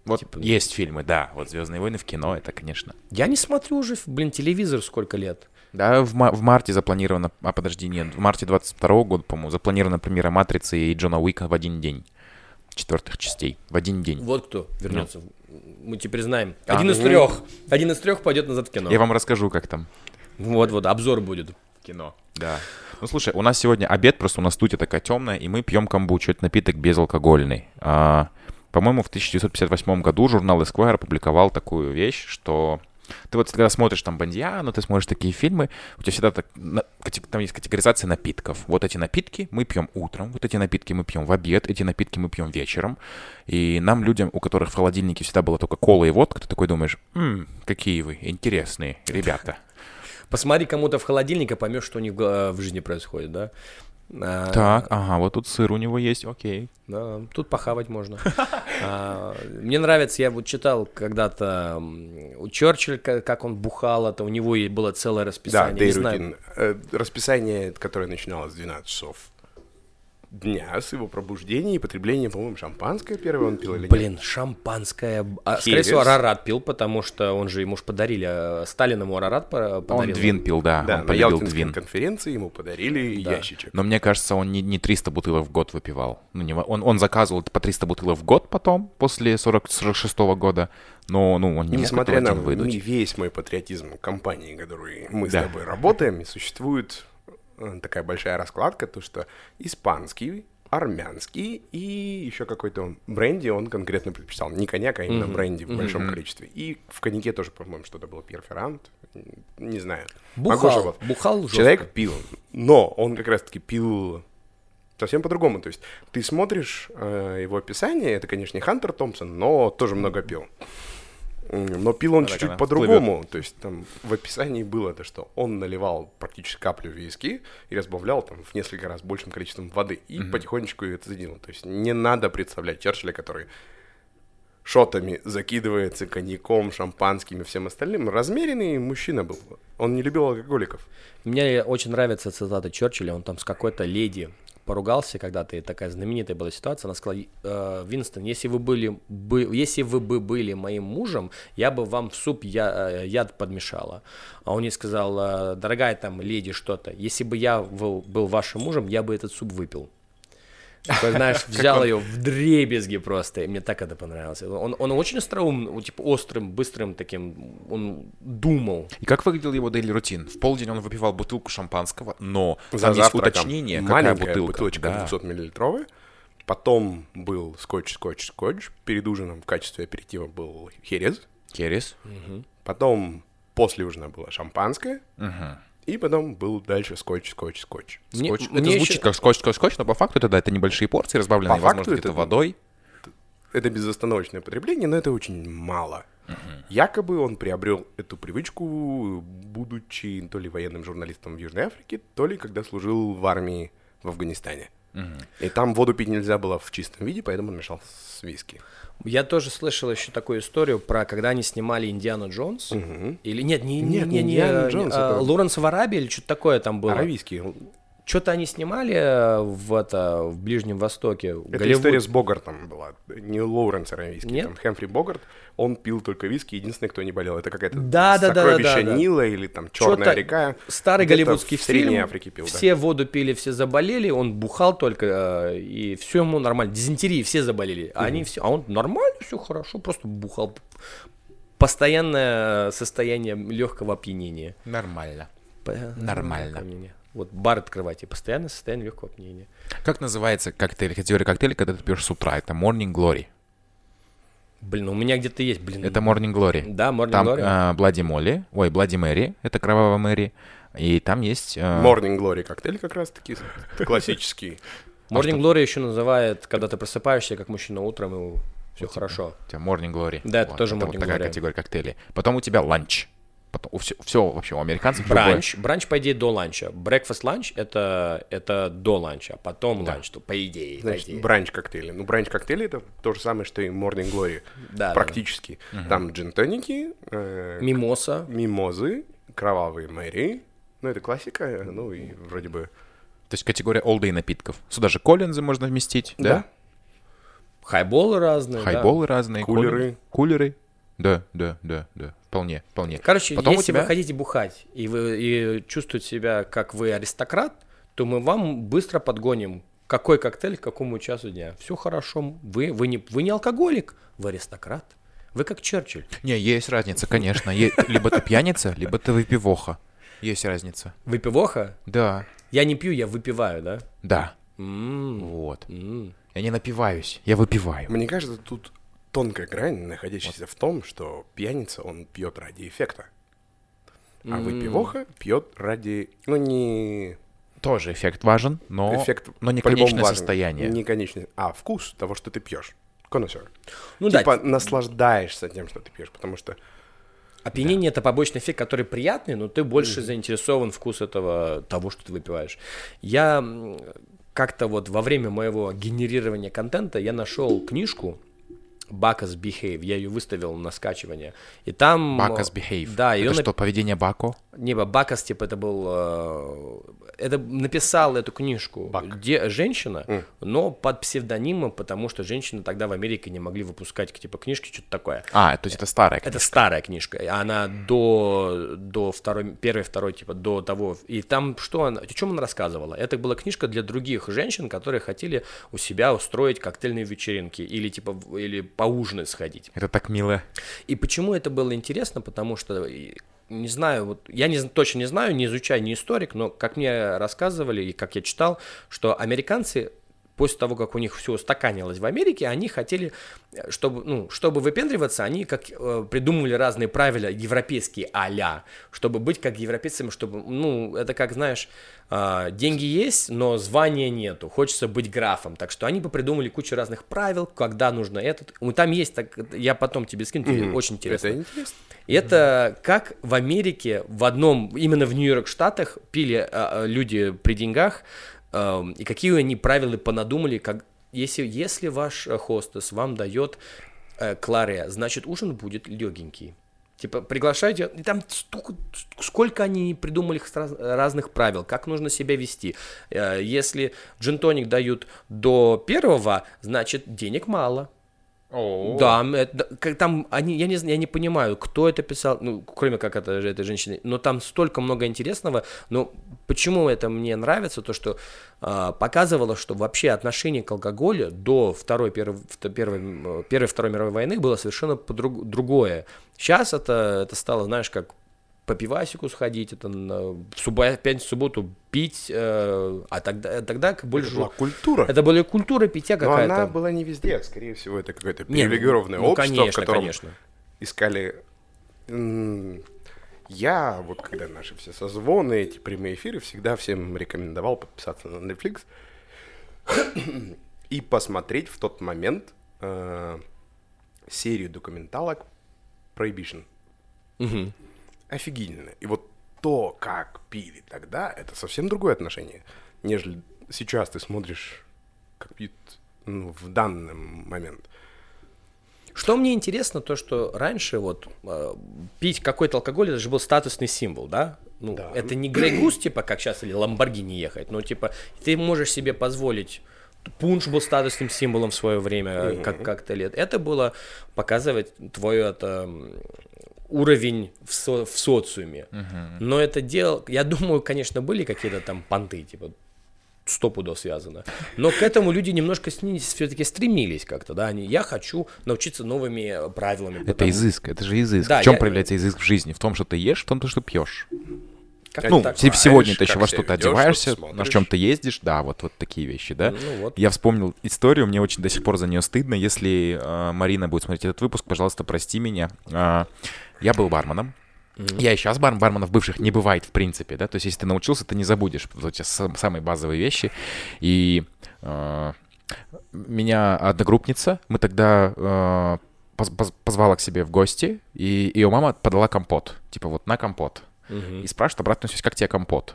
Вот типа- есть фильмы, да, вот «Звездные войны» в кино, это, конечно. Я не смотрю уже, блин, телевизор сколько лет. Да, в, ма- в марте запланировано, а подожди, нет, в марте 22 года, по-моему, запланирована премьера «Матрицы» и «Джона Уика» в один день. Четвертых частей. В один день. Вот кто вернется. Мы теперь знаем. А, Один из ну. трех. Один из трех пойдет назад в кино. Я вам расскажу, как там. Вот-вот, обзор будет. Кино. Да. Ну, слушай, у нас сегодня обед, просто у нас студия такая темная, и мы пьем камбучу. Это напиток безалкогольный. А, по-моему, в 1958 году журнал Esquire опубликовал такую вещь, что ты вот когда смотришь там Бандиану, ты смотришь такие фильмы, у тебя всегда так, там есть категоризация напитков. Вот эти напитки мы пьем утром, вот эти напитки мы пьем в обед, эти напитки мы пьем вечером. И нам, людям, у которых в холодильнике всегда была только кола и водка, ты такой думаешь, «М, какие вы интересные ребята. Посмотри кому-то в холодильник, и поймешь, что у них э, в жизни происходит, да? А, Так, ага, вот тут сыр у него есть, окей. Да, тут похавать можно. А, Мне нравится, я вот читал когда-то у Черчилля, ка- как он бухал, это у него и было целое Да, расписание. Дейрутин. Э, Расписание, которое начиналось с 12 часов дня с его пробуждения и потребления, по-моему, шампанское первое он пил или нет? Блин, шампанское. А, скорее всего. Арарат пил, потому что он же ему ж подарили. э, Сталин ему Арарат по- Он подарил. двин пил, да, Да, он на полюбил Ялтинской двин. конференции ему подарили ящичек. Но мне кажется, он не, не 300 бутылок в год выпивал. Ну, не, он, он заказывал по 300 бутылок в год потом, после 40, 46 года. Но, ну, он не мог Несмотря этого на ми- весь мой патриотизм компании, которой мы Да. с тобой работаем, существует такая большая раскладка, то что испанский, армянский и еще какой-то бренди он конкретно предпочитал. Не коньяк, а именно бренди в большом количестве. И в коньяке тоже, по-моему, что-то было перферант. Не знаю. Могу Бухал, бухал жестко. Человек пил, но он как раз-таки пил совсем по-другому. То есть ты смотришь э, его описание, это, конечно, не Хантер Томпсон, но тоже много пил. Но пил он чуть-чуть по-другому. То есть там в описании было то, что он наливал практически каплю виски и разбавлял там в несколько раз большим количеством воды и потихонечку это цедил. То есть не надо представлять Черчилля, который шотами закидывается коньяком, шампанским и всем остальным. Размеренный мужчина был. Он не любил алкоголиков. Мне очень нравится цитата Черчилля, он там с какой-то леди поругался когда-то, и такая знаменитая была ситуация, она сказала, «Э, Винстон, если вы были, бы, если вы бы были моим мужем, я бы вам в суп я, э, яд подмешала. А он ей сказал, «Э, дорогая там леди что-то, если бы я был, был вашим мужем, я бы этот суп выпил. Такой, знаешь, взял ее в дребезги просто, и мне так это понравилось. Он, он очень остроумный, типа острым, быстрым таким, он думал. И как выглядел его дейли рутин? В полдень он выпивал бутылку шампанского, но За завтраком уточнение, маленькая бутылка. бутылочка Да. 200 миллилитровая. Потом был скотч, скотч, скотч. Перед ужином в качестве аперитива был херес. Керес. Потом после ужина было шампанское. И потом был дальше скотч, скотч, скотч. Мне- Скотч. мне это звучит ещё- как скотч, скотч, скотч, но по факту это, да, это небольшие порции, разбавленные, По возможно, это- водой. это безостановочное потребление, но это очень мало. Якобы он приобрел эту привычку, будучи то ли военным журналистом в Южной Африке, то ли когда служил в армии в Афганистане. И там воду пить нельзя было в чистом виде, поэтому он мешал с виски. Я тоже слышал еще такую историю про когда они снимали Индиану Джонс. Или нет, не, не, Нет, не, не, Индиана э, Джонс, а, это- Лоренс в Арабии или что-то такое там было. Аравийский. Что-то они снимали э, в, это, в Ближнем Востоке. Это Голливуд. история с Богартом была. Не Лоуренс Аравийский, Нет? там Хэмфри Богарт. Он пил только виски, единственный, кто не болел. Это какая-то Да, да, да, да, сокровище да, да. Нила или там Черная река. Старый голливудский в фильм. Африке пил, да. все воду пили, все заболели, он бухал только, э, и все ему нормально. Дизентерии все заболели, а они все, а он нормально, все хорошо, просто бухал. Постоянное состояние легкого опьянения. Нормально. По- Нормально. опьянения. Вот бар открывайте, постоянное состояние легкого опьянения. Как называется коктейль, категория коктейля, когда ты пьешь с утра? Это Morning Glory. Блин, у меня где-то есть, блин. Это Morning Glory. Да, Morning Там Glory. а, Блади Молли, ой, Блади Мэри, это Кровавая Мэри. И там есть... а, Morning Glory коктейль как раз-таки классический. Morning Glory еще называет, когда ты просыпаешься как мужчина утром, и все хорошо. У тебя Morning Glory. Да, это тоже вот Morning такая Glory. категория коктейлей. Потом у тебя ланч. Потом все, все вообще у американцев другое. Бранч, бранч, по идее, до ланча. Breakfast lunch это, это до ланча, а потом ланч, то по идее. по Значит, идее. бранч коктейли. Ну, бранч коктейли это то же самое, что и Morning Glory. Да, да, Практически. Там джин-тоники, э, Мимоса. мимозы, кровавые мэри. Ну, это классика, ну и вроде бы... То есть категория day напитков. Сюда же коллинзы можно вместить, да? Да. Хайболы разные. да. Хайболы разные. Кулеры. Кулеры. Да, да, да, да. Вполне, вполне. Короче, Потом у если тебя... вы хотите бухать и вы и чувствуете себя как вы аристократ, то мы вам быстро подгоним какой коктейль к какому часу дня. Все хорошо. Вы, вы, не, вы не алкоголик, вы аристократ. Вы как Черчилль. Не, есть разница, конечно. Е- Либо ты пьяница, либо ты выпивоха. Есть разница. Выпивоха? Да, Я не пью, я выпиваю, да? да. Вот. Я не напиваюсь, я выпиваю. Мне кажется, тут тонкая грань, находящаяся в том, что пьяница, он пьет ради эффекта. А выпивоха пьет ради, ну, не Тоже эффект важен, но, эффект, но не конечное важен. состояние. Не конечное, а вкус того, что ты пьешь. Конусер. Ну да, типа наслаждаешься тем, что ты пьешь, потому что Опьянение это побочный эффект, который приятный, но ты больше заинтересован в вкус этого того, что ты выпиваешь. Я как-то вот во время моего генерирования контента я нашел книжку Бакас Behave, я ее выставил на скачивание. И там... Э, Behave. Да, ее Это что, поведение Бако? Не, Бакас, типа, это был... э, Это написал эту книжку Бак. де, женщина, но под псевдонимом, потому что женщины тогда в Америке не могли выпускать, типа, книжки, что-то такое. А, то есть это старая Это книга. старая книжка, она до, до второй, первой, второй, типа, до того. И там что она, о чем она рассказывала? Это была книжка для других женщин, которые хотели у себя устроить коктейльные вечеринки или, типа, или поужинать сходить. Это так мило. И почему это было интересно? Потому что и, не знаю, вот я не, точно не знаю, не изучаю, не историк, но как мне рассказывали и как я читал, что американцы после того, как у них все устаканилось в Америке, они хотели, э, чтобы, ну, чтобы выпендриваться, они как э, придумывали разные правила европейские а чтобы быть как европейцами, чтобы, ну, это как, знаешь, а, деньги есть, но звания нету, хочется быть графом, так что они бы придумали кучу разных правил, когда нужно этот, там есть, так, я потом тебе скину, тебе очень интересно. это интересно. Это как в Америке, в одном, именно в Нью-Йорк Штатах пили а, люди при деньгах, и какие они правила понадумали, как, если, если ваш э, хостес вам дает э, кларе, значит ужин будет легенький. Типа, приглашайте, и там столько, сколько они придумали раз- разных правил, как нужно себя вести. Э, Если джинтоник дают до первого, значит денег мало. Да, м, это- как там они, я не знаю, я не понимаю, кто это писал, ну, кроме как это этой женщины, но там столько много интересного. Но почему это мне нравится, то что а, показывало, что вообще отношение к алкоголю до второй, первой, первой, первой, второй мировой войны было совершенно подруг- другое. Сейчас это, это стало, знаешь, как по пивасику сходить, это на, в субbo- пятницу, субботу пить, э, а тогда, тогда больше... Это была культура. Это была культура питья Но какая-то. она была не везде, скорее всего, это какое-то ну, привилегированное ну, общество, конечно, в котором конечно. искали... Я, вот когда наши все созвоны, эти прямые эфиры, всегда всем рекомендовал подписаться на Netflix и посмотреть в тот момент э, серию документалок Prohibition. Мгм. Офигительно. И вот то, как пили тогда, это совсем другое отношение, нежели сейчас ты смотришь, как пьют ну, в данный момент. Что мне интересно, то что раньше вот э, пить какой-то алкоголь, это же был статусный символ, да? Ну, Да. это не Грей Гус, типа, как сейчас, или Ламборгини ехать, но, типа, ты можешь себе позволить Пунш был статусным символом в свое время, э, как как-то лет. Это было показывать твой это, уровень в, со- в социуме. Но это дело, я думаю, конечно, были какие-то там понты, типа, сто пудов связано. Но к этому люди немножко все-таки стремились как-то, да, они, я хочу научиться новыми э, правилами. Это потому- изыск, это же изыск. Да, в чем я- проявляется изыск в жизни? В том, что ты ешь, в том, что пьешь. Как Ну, так? се- сегодня ты еще во что-то одеваешься, что-то на смотришь. чем ты ездишь, да, вот, вот такие вещи, да. Ну вот. Я вспомнил историю, мне очень до сих пор за нее стыдно. Если э, Марина будет смотреть этот выпуск, пожалуйста, прости меня. А, я был барменом. Я и сейчас бар, барменов бывших не бывает, в принципе, да, то есть если ты научился, ты не забудешь вот эти сам- самые базовые вещи. И э, меня одногруппница, мы тогда э, поз- поз- позвала к себе в гости, и ее мама подала компот, типа вот на компот. И спрашивает обратную связь, как тебе компот?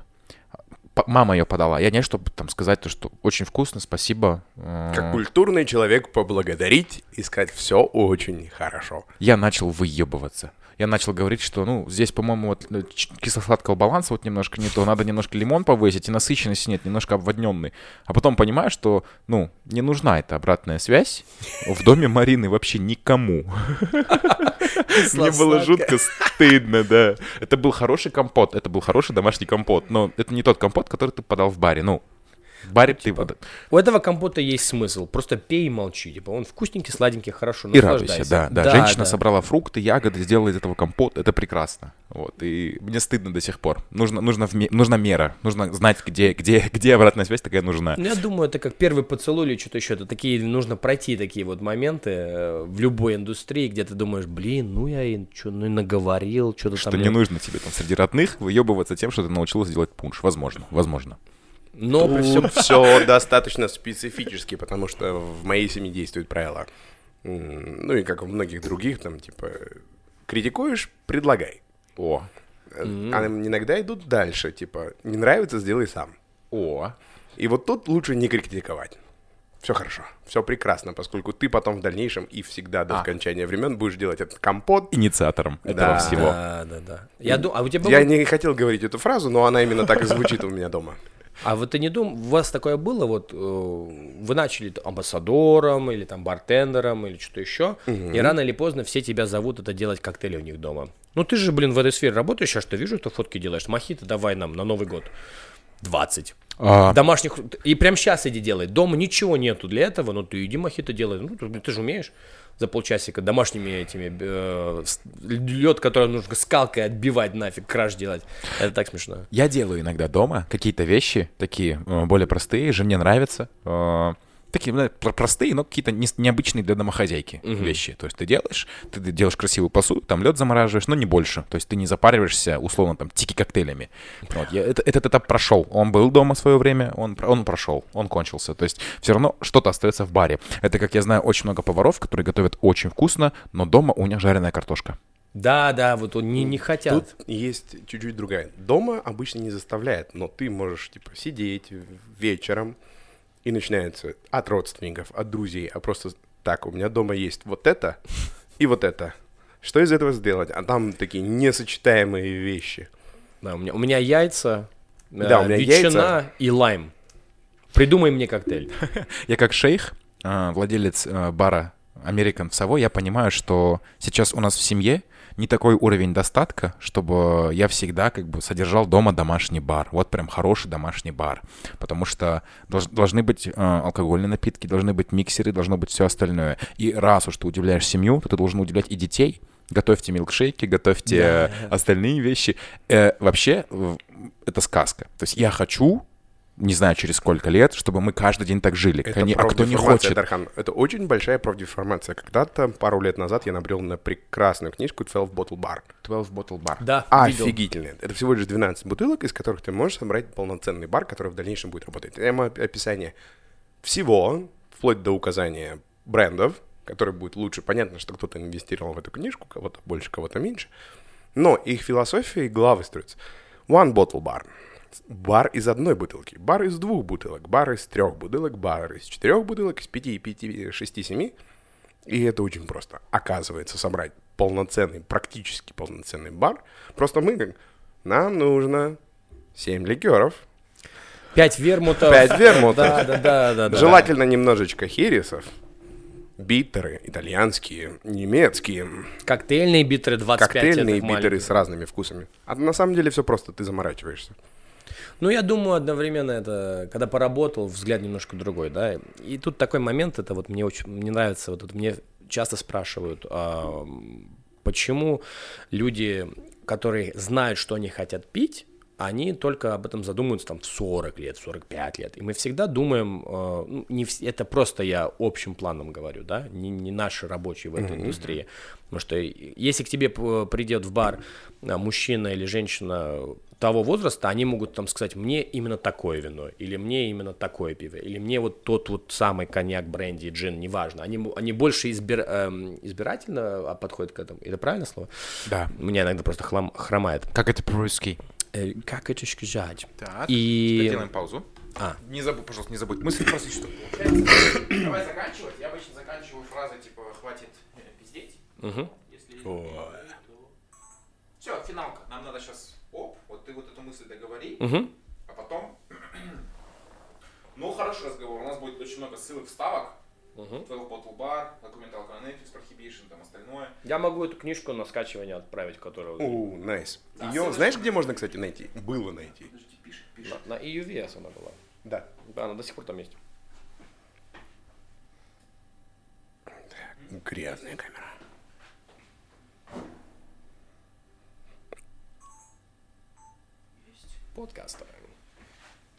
Мама ее подала. Я не, чтобы там сказать то, что очень вкусно, спасибо. Э, Как культурный человек поблагодарить и сказать все очень хорошо. Я начал выебываться. Я начал говорить, что, ну, здесь, по-моему, вот э, кисло-сладкого баланса вот немножко не то. Надо немножко лимон повысить, и насыщенности нет, немножко обводненный. А потом понимаю, что, ну, не нужна эта обратная связь в доме Марины вообще никому. Мне было жутко стыдно, да. Это был хороший компот, это был хороший домашний компот, но это не тот компот, который ты подал в баре. Ну, в баре ты... вот- У этого компота есть смысл. Просто пей и молчи. Типа он вкусненький, сладенький, хорошо. И радуйся, наслаждайся. да, да. Женщина да. собрала фрукты, ягоды, сделала из этого компот. Это прекрасно. Вот. И мне стыдно до сих пор. Нужно, нужно, в нужна мера. Нужно знать, где, где, где обратная связь такая нужна. Ну, я думаю, это как первый поцелуй или что-то еще. Это такие, нужно пройти такие вот моменты э, в любой индустрии, где ты думаешь, блин, ну я и что, ну и наговорил, что-то Что там. не нужно тебе там среди родных выебываться тем, что ты научилась делать пунш. Возможно, возможно. Но при всем... Тут все достаточно специфически, потому что в моей семье действует правило. М, Ну и как в многих других, там, типа, критикуешь, предлагай. О, Э, А иногда идут дальше, типа, не нравится, сделай сам. о. И вот тут лучше не критиковать. Все хорошо, все прекрасно, поскольку ты потом в дальнейшем и всегда до А. окончания времен будешь делать этот компот. Инициатором этого Да. всего. Да, да, да. Я думаю, а у тебя Я было- не хотел говорить эту фразу, но она именно так и звучит у меня дома. А вот ты не думал, у вас такое было, вот э, вы начали амбассадором или там бартендером или что-то еще, и рано или поздно все тебя зовут это делать коктейли у них дома. Ну ты же, блин, в этой сфере работаешь, я что вижу, ты фотки делаешь. Мохито давай нам на Новый год. 20. А, Домашних... И прям сейчас иди делай. Дома ничего нету для этого, но ты иди мохито делай. Ну, ты, ты же умеешь за полчасика домашними этими э, лед, который нужно скалкой отбивать нафиг, краш делать. Это так смешно. Я делаю иногда дома какие-то вещи, такие э, более простые, жене нравятся. э, Такие ну, про- простые, но какие-то не- необычные для домохозяйки вещи. То есть ты делаешь, ты делаешь красивую посуду, там лед замораживаешь, но не больше. То есть ты не запариваешься, условно, там, тики-коктейлями. Вот, я, это- этот этап прошел. Он был дома в свое время, он, он прошел, он кончился. То есть все равно что-то остается в баре. Это, как я знаю, очень много поваров, которые готовят очень вкусно, но дома у них жареная картошка. Да, да, вот он не, не хотят. Тут есть чуть-чуть другая. Дома обычно не заставляет, но ты можешь, типа, сидеть вечером, и начинается от родственников, от друзей, а просто так, у меня дома есть вот это и вот это. Что из этого сделать? А там такие несочетаемые вещи. Да, у меня, у меня яйца, э, Да, у меня ветчина яйца. и лайм. Придумай мне коктейль. Я как шейх, э, владелец э, бара American в Саво, я понимаю, что сейчас у нас в семье не такой уровень достатка, чтобы я всегда как бы содержал дома домашний бар. Вот прям хороший домашний бар. Потому что долж- должны быть э, алкогольные напитки, должны быть миксеры, должно быть все остальное. И раз уж ты удивляешь семью, то ты должен удивлять и детей. Готовьте милкшейки, готовьте э, остальные вещи. Э, вообще, это сказка. То есть я хочу, не знаю, через сколько лет, чтобы мы каждый день так жили. Это Они- а кто не хочет? Дархан. Это очень большая профдеформация. Когда-то, пару лет назад, я набрел на прекрасную книжку 12 Bottle Bar. 12 bottle bar. Да, видел. Офигительно. Это всего лишь 12 бутылок, из которых ты можешь собрать полноценный бар, который в дальнейшем будет работать. Прямо описание всего, вплоть до указания брендов, который будет лучше. Понятно, что кто-то инвестировал в эту книжку, кого-то больше, кого-то меньше. Но их философия и главы строятся. One bottle bar. Бар из одной бутылки, бар из двух бутылок, бар из трех бутылок, бар из четырех бутылок, из пяти, пяти, шести, семи. И это очень просто. Оказывается, собрать полноценный, практически полноценный бар. Просто мы нам нужно семь ликеров, Пять вермутов. Пять вермутов. Да, да, да, да. да. желательно немножечко хересов, битеры, итальянские, немецкие, Коктейльные битеры 25 коктейльные маленьких. с разными вкусами. А на самом деле все просто, ты заморачиваешься. Ну, я думаю, одновременно это, когда поработал, взгляд немножко другой, да. И тут такой момент, это вот мне очень мне нравится, вот это мне часто спрашивают, а, почему люди, которые знают, что они хотят пить, они только об этом задумываются там в 40 лет, в 45 лет. И мы всегда думаем, э, ну, не вс- это просто я общим планом говорю, да, не, не наши рабочие в этой индустрии. Потому что если к тебе придет в бар а, мужчина или женщина того возраста, они могут там сказать, мне именно такое вино, или мне именно такое пиво, или мне вот тот вот самый коньяк, бренди, джин, неважно. Они, они больше избир- эм, избирательно а, подходят к этому. Это правильное слово? Да. Меня иногда просто хлам- хромает. Как это по-русски? Э, как это сказать? Так, И- теперь делаем паузу. А. Не забудь, пожалуйста, не забудь. Мысль просто что получается. Давай заканчивать. Я обычно заканчиваю фразой типа «хватит э, пиздеть». Мгм. Если... Все, финалка. Нам надо сейчас... Мысль договори, Мгм. а потом... Ну, хороший разговор. У нас будет очень много ссылок, вставок. Мгм. 12 Bottle Bar, Documental Connectics, Prohibition, там остальное. Я могу эту книжку на скачивание отправить, которую У, найс. Да, Ее, знаешь, где можно, кстати, найти? Было найти. Подожди, пиши, пиши. на, на EUVS она была. Да. Да, она до сих пор там есть. Грязная камера. Подкаст.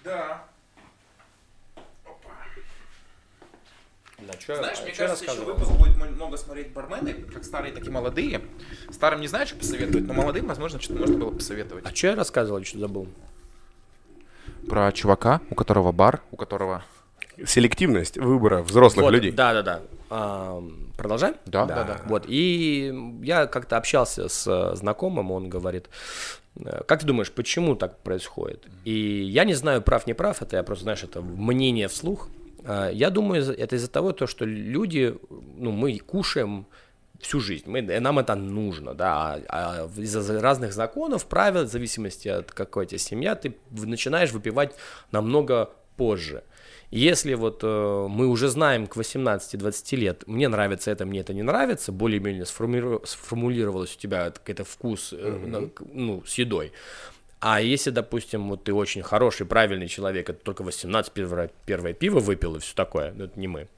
Да. На чё, Знаешь, а мне кажется, еще выпуск будет много смотреть бармены, как старые, так и молодые. Старым не знаю, что посоветовать, но молодым, возможно, что-то можно было посоветовать. А что я рассказывал, что забыл? Про чувака, у которого бар, у которого... Селективность выбора взрослых Вот, людей. Да, да, да. Ам, продолжаем? Да, Да. да, да. Вот, и я как-то общался с э, знакомым, он говорит, как ты думаешь, почему так происходит? И я не знаю, прав, не прав, это я просто, знаешь, это мнение вслух. А, Я думаю, это из-за того, то, что люди, ну, мы кушаем всю жизнь, мы, э, нам это нужно, да, а, а из-за разных законов, правил, в зависимости от какой то семья, ты начинаешь выпивать намного позже. Если вот э, мы уже знаем к 18-20 лет, мне нравится это, мне это не нравится, более-менее сформиру- сформулировалось у тебя какой-то вкус э, к- ну, с едой. А если, допустим, вот ты очень хороший, правильный человек, это только 18 первое, первое пиво выпил и все такое, ну, это не мы,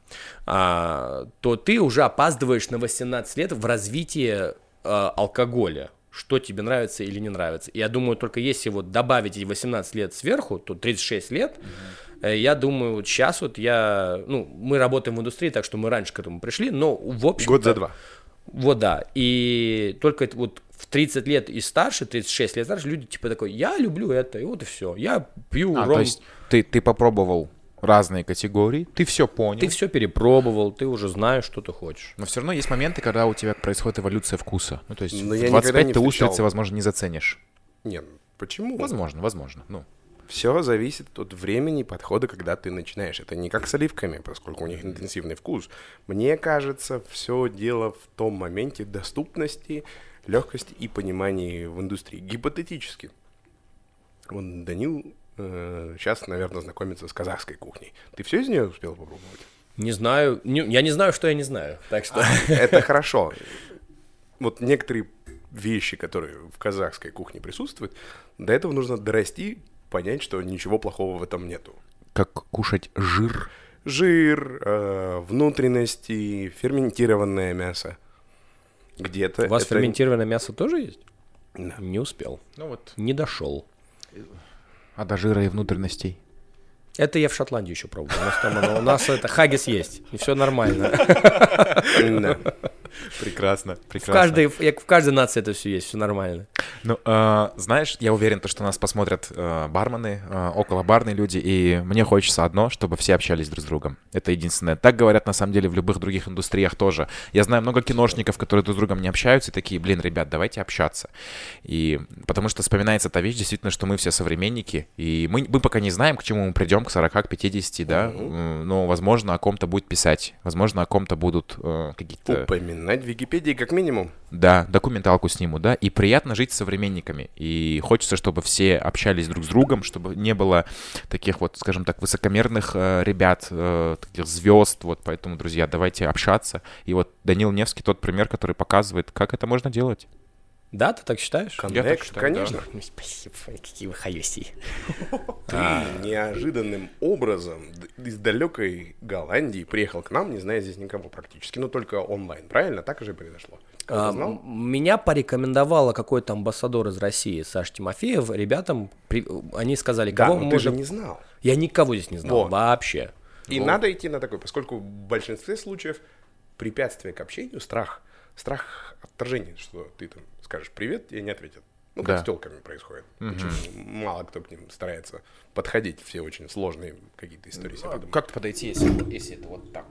а, то ты уже опаздываешь на 18 лет в развитии э, алкоголя, что тебе нравится или не нравится. И я думаю, только если вот добавить эти 18 лет сверху, то 36 лет, э, я думаю, вот сейчас вот я, ну, мы работаем в индустрии, так что мы раньше к этому пришли, но в общем Год за два. вот да. И только вот в 30 лет и старше, 36 лет старше, люди типа такой, я люблю это, и вот и все. Я пью А, ром. то есть ты, ты попробовал разные категории, ты все понял, Ты все перепробовал, ты уже знаешь, что ты хочешь. но все равно есть моменты, когда у тебя происходит эволюция вкуса. Ну, то есть Но в я никогда 25 не ты встречал. устрицы, возможно, не заценишь. Нет, почему? Возможно, возможно. Ну, Все зависит от времени подхода, когда ты начинаешь. Это не как с оливками, поскольку у них интенсивный вкус. Мне кажется, все дело в том моменте доступности, легкости и понимании в индустрии. Гипотетически. Вот Данил сейчас, наверное, знакомится с казахской кухней. Ты все из нее успел попробовать? Не знаю, не- я не знаю, что я не знаю. Так что Это хорошо. Вот некоторые вещи, которые в казахской кухне присутствуют, до этого нужно дорасти, понять, что ничего плохого в этом нету. как кушать жир. жир, э, внутренности, ферментированное мясо. Где-то у вас это- ферментированное мясо тоже есть? Да. Не успел, Ну вот. не дошел. А до жира и внутренностей. Это я в Шотландии еще пробовал. У нас, там оно- у нас это хагис есть, и все нормально. Да. Прекрасно, В прекрасно. каждой, в каждой нации это все есть, все нормально. Ну, э, знаешь, я уверен, то, что нас посмотрят э, бармены, э, около барные люди, и мне хочется одно, чтобы все общались друг с другом. Это единственное. Так говорят, на самом деле, в любых других индустриях тоже. Я знаю много киношников, которые друг с другом не общаются, и такие, блин, ребят, давайте общаться. И потому что вспоминается та вещь, действительно, что мы все современники, и мы, мы пока не знаем, к чему мы придем, к 40, к 50, да, М, но, возможно, о ком-то будет писать, возможно, о ком-то будут э, какие-то... Упоминать в Википедии как минимум. Да, документалку сниму, да, и приятно жить с современниками. И хочется, чтобы все общались друг с другом, чтобы не было таких вот, скажем так, высокомерных э, ребят, э, таких звезд. Вот поэтому, друзья, давайте общаться. И вот Данил Невский тот пример, который показывает, как это можно делать. Да, ты так считаешь? Коннект, считаю, конечно. Спасибо, какие вы хаёси. Ты неожиданным образом из далекой Голландии приехал к нам, не зная здесь никого практически, но только онлайн, правильно? Так же и произошло. А, Меня порекомендовала какой-то амбассадор из России, Саш Тимофеев, ребятам, при- они сказали, Да, кого но мы ты же не знал. Я никого здесь не знал, Во. вообще. И надо идти на такой, поскольку в большинстве случаев препятствие к общению страх. Страх отторжения, что ты там скажешь привет, и не ответят. Ну, как Да. с телками происходит. Очень мало кто к ним старается подходить. Все очень сложные какие-то истории себе придумывают. Как подойти, если, если это вот так?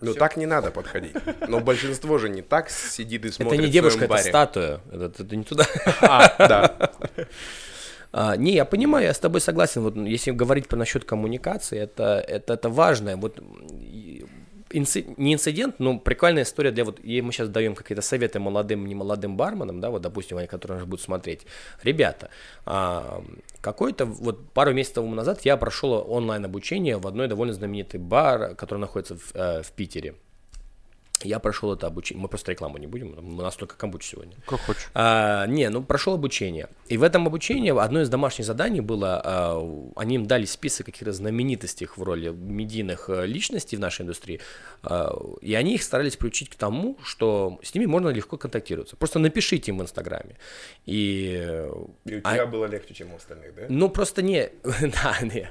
Ну, так не надо подходить. Но большинство же не так сидит и Это смотрит не в девушка, это статуя. Это, это не туда. А, да. А, не, я понимаю, я с тобой согласен. Вот если говорить про насчет коммуникации, это, это, это важно. Вот инци- не инцидент, но прикольная история для вот, и мы сейчас даем какие-то советы молодым, не молодым барменам, да, вот, допустим, они, которые нас будут смотреть. Ребята, а, какой-то, вот пару месяцев тому назад я прошел онлайн обучение в одной довольно знаменитый бар, который находится в, э, в Питере. Я прошел это обучение. Мы просто рекламу не будем, у нас только камбуч сегодня. Как хочешь. А, не, ну прошел обучение. И в этом обучении одно из домашних заданий было, а, они им дали список каких-то знаменитостей в роли медийных э, личностей в нашей индустрии, а, и они их старались приучить к тому, что с ними можно легко контактироваться. Просто напишите им в Инстаграме. И, И у а- тебя было легче, чем у остальных, да? ну просто не, да, не.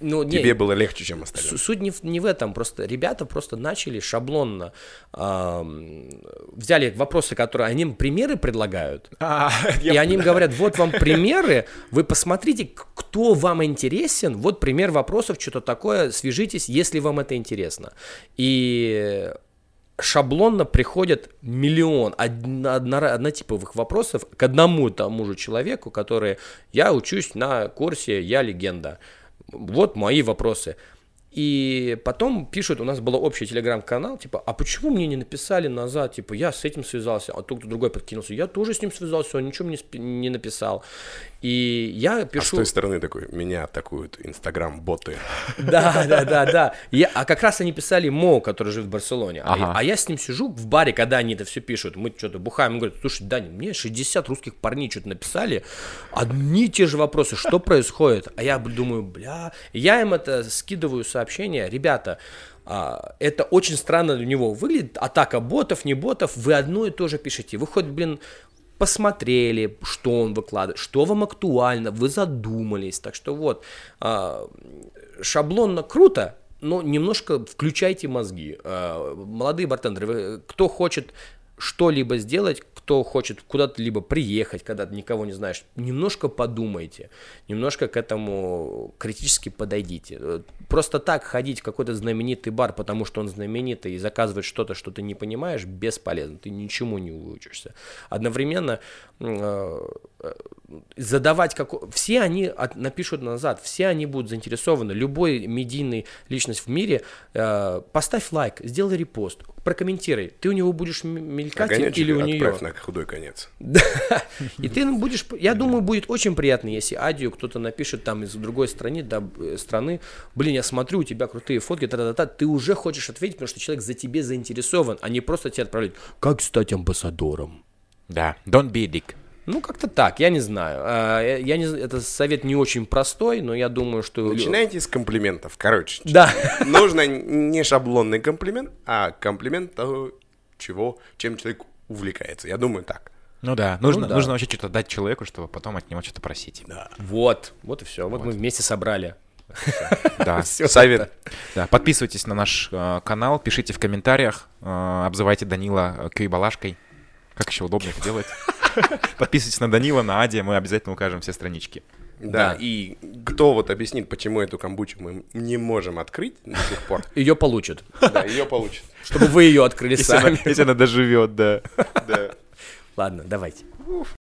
Ну, не, Тебе было легче, чем остальным. Суть не в, не в этом, просто ребята просто начали шаблонно ам, взяли вопросы, которые они им примеры предлагают, и они им говорят, вот вам примеры, вы посмотрите, кто вам интересен, вот пример вопросов, что-то такое, свяжитесь, если вам это интересно. И шаблонно приходят миллион одно- однотиповых вопросов к одному тому же человеку, который я учусь на курсе «Я легенда». Вот мои вопросы. И потом пишут, у нас был общий телеграм-канал, типа, а почему мне не написали назад, типа, я с этим связался, а тут другой подкинулся, я тоже с ним связался, он ничего мне не написал. И я А с пишу... той стороны такой, меня атакуют инстаграм-боты. Да, да, да, да. Я, а как раз они писали Мо, который живет в Барселоне. А, Ага. а я с ним сижу в баре, когда они это все пишут. Мы что-то бухаем. Он говорит, слушай, Даня, мне 60 русских парней что-то написали. Одни и те же вопросы. Что происходит? А я думаю, бля. Я им это скидываю сообщение. Ребята, а, это очень странно для него выглядит. Атака ботов, не ботов. Вы одно и то же пишете. Вы хоть, блин, посмотрели, что он выкладывает, что вам актуально, вы задумались. Так что вот, а, шаблонно круто, но немножко включайте мозги. А, Молодые бартендеры, кто хочет что-либо сделать, кто хочет куда-то либо приехать, когда ты никого не знаешь, немножко подумайте, немножко к этому критически подойдите. Э, Просто так ходить в какой-то знаменитый бар, потому что он знаменитый, и заказывать что-то, что ты не понимаешь, бесполезно, ты ничему не выучишься. Одновременно э, э, задавать как все они от- напишут назад, все они будут заинтересованы. Любой медийный личность в мире, э, поставь лайк, сделай репост, прокомментируй. Ты у него будешь мелькать Погонять или у нее. на худой конец. И ты будешь, я думаю, будет очень приятно, если Адию кто-то напишет там из другой страны, да, э, страны, блин, я смотрю, у тебя крутые фотки, та-та-та, ты уже хочешь ответить, потому что человек за тебе заинтересован, а не просто тебе отправляют, как стать амбассадором. Да, don't be a dick. Ну, как-то так, я не знаю. А, Я не, это совет не очень простой, но я думаю, что... Начинайте с комплиментов. Короче, Да. нужно не шаблонный комплимент, а комплимент того, чего, чем человек увлекается. Я думаю так. Ну да, нужно, да. нужно вообще что-то дать человеку, чтобы потом от него что-то просить. Да. Вот, вот и все. Вот, мы вместе собрали. Да, совет. Да, подписывайтесь на наш э, канал, пишите в комментариях, э, обзывайте Данила э, кюйбалашкой. Как еще удобно это делать? Подписывайтесь на Данила, на Аде, мы обязательно укажем все странички. Да, Да. и кто вот объяснит, почему эту камбучу мы не можем открыть до сих пор, Ее получат. да, ее получит. Чтобы вы ее открыли сами. если она доживет, да. Да. Ладно, давайте.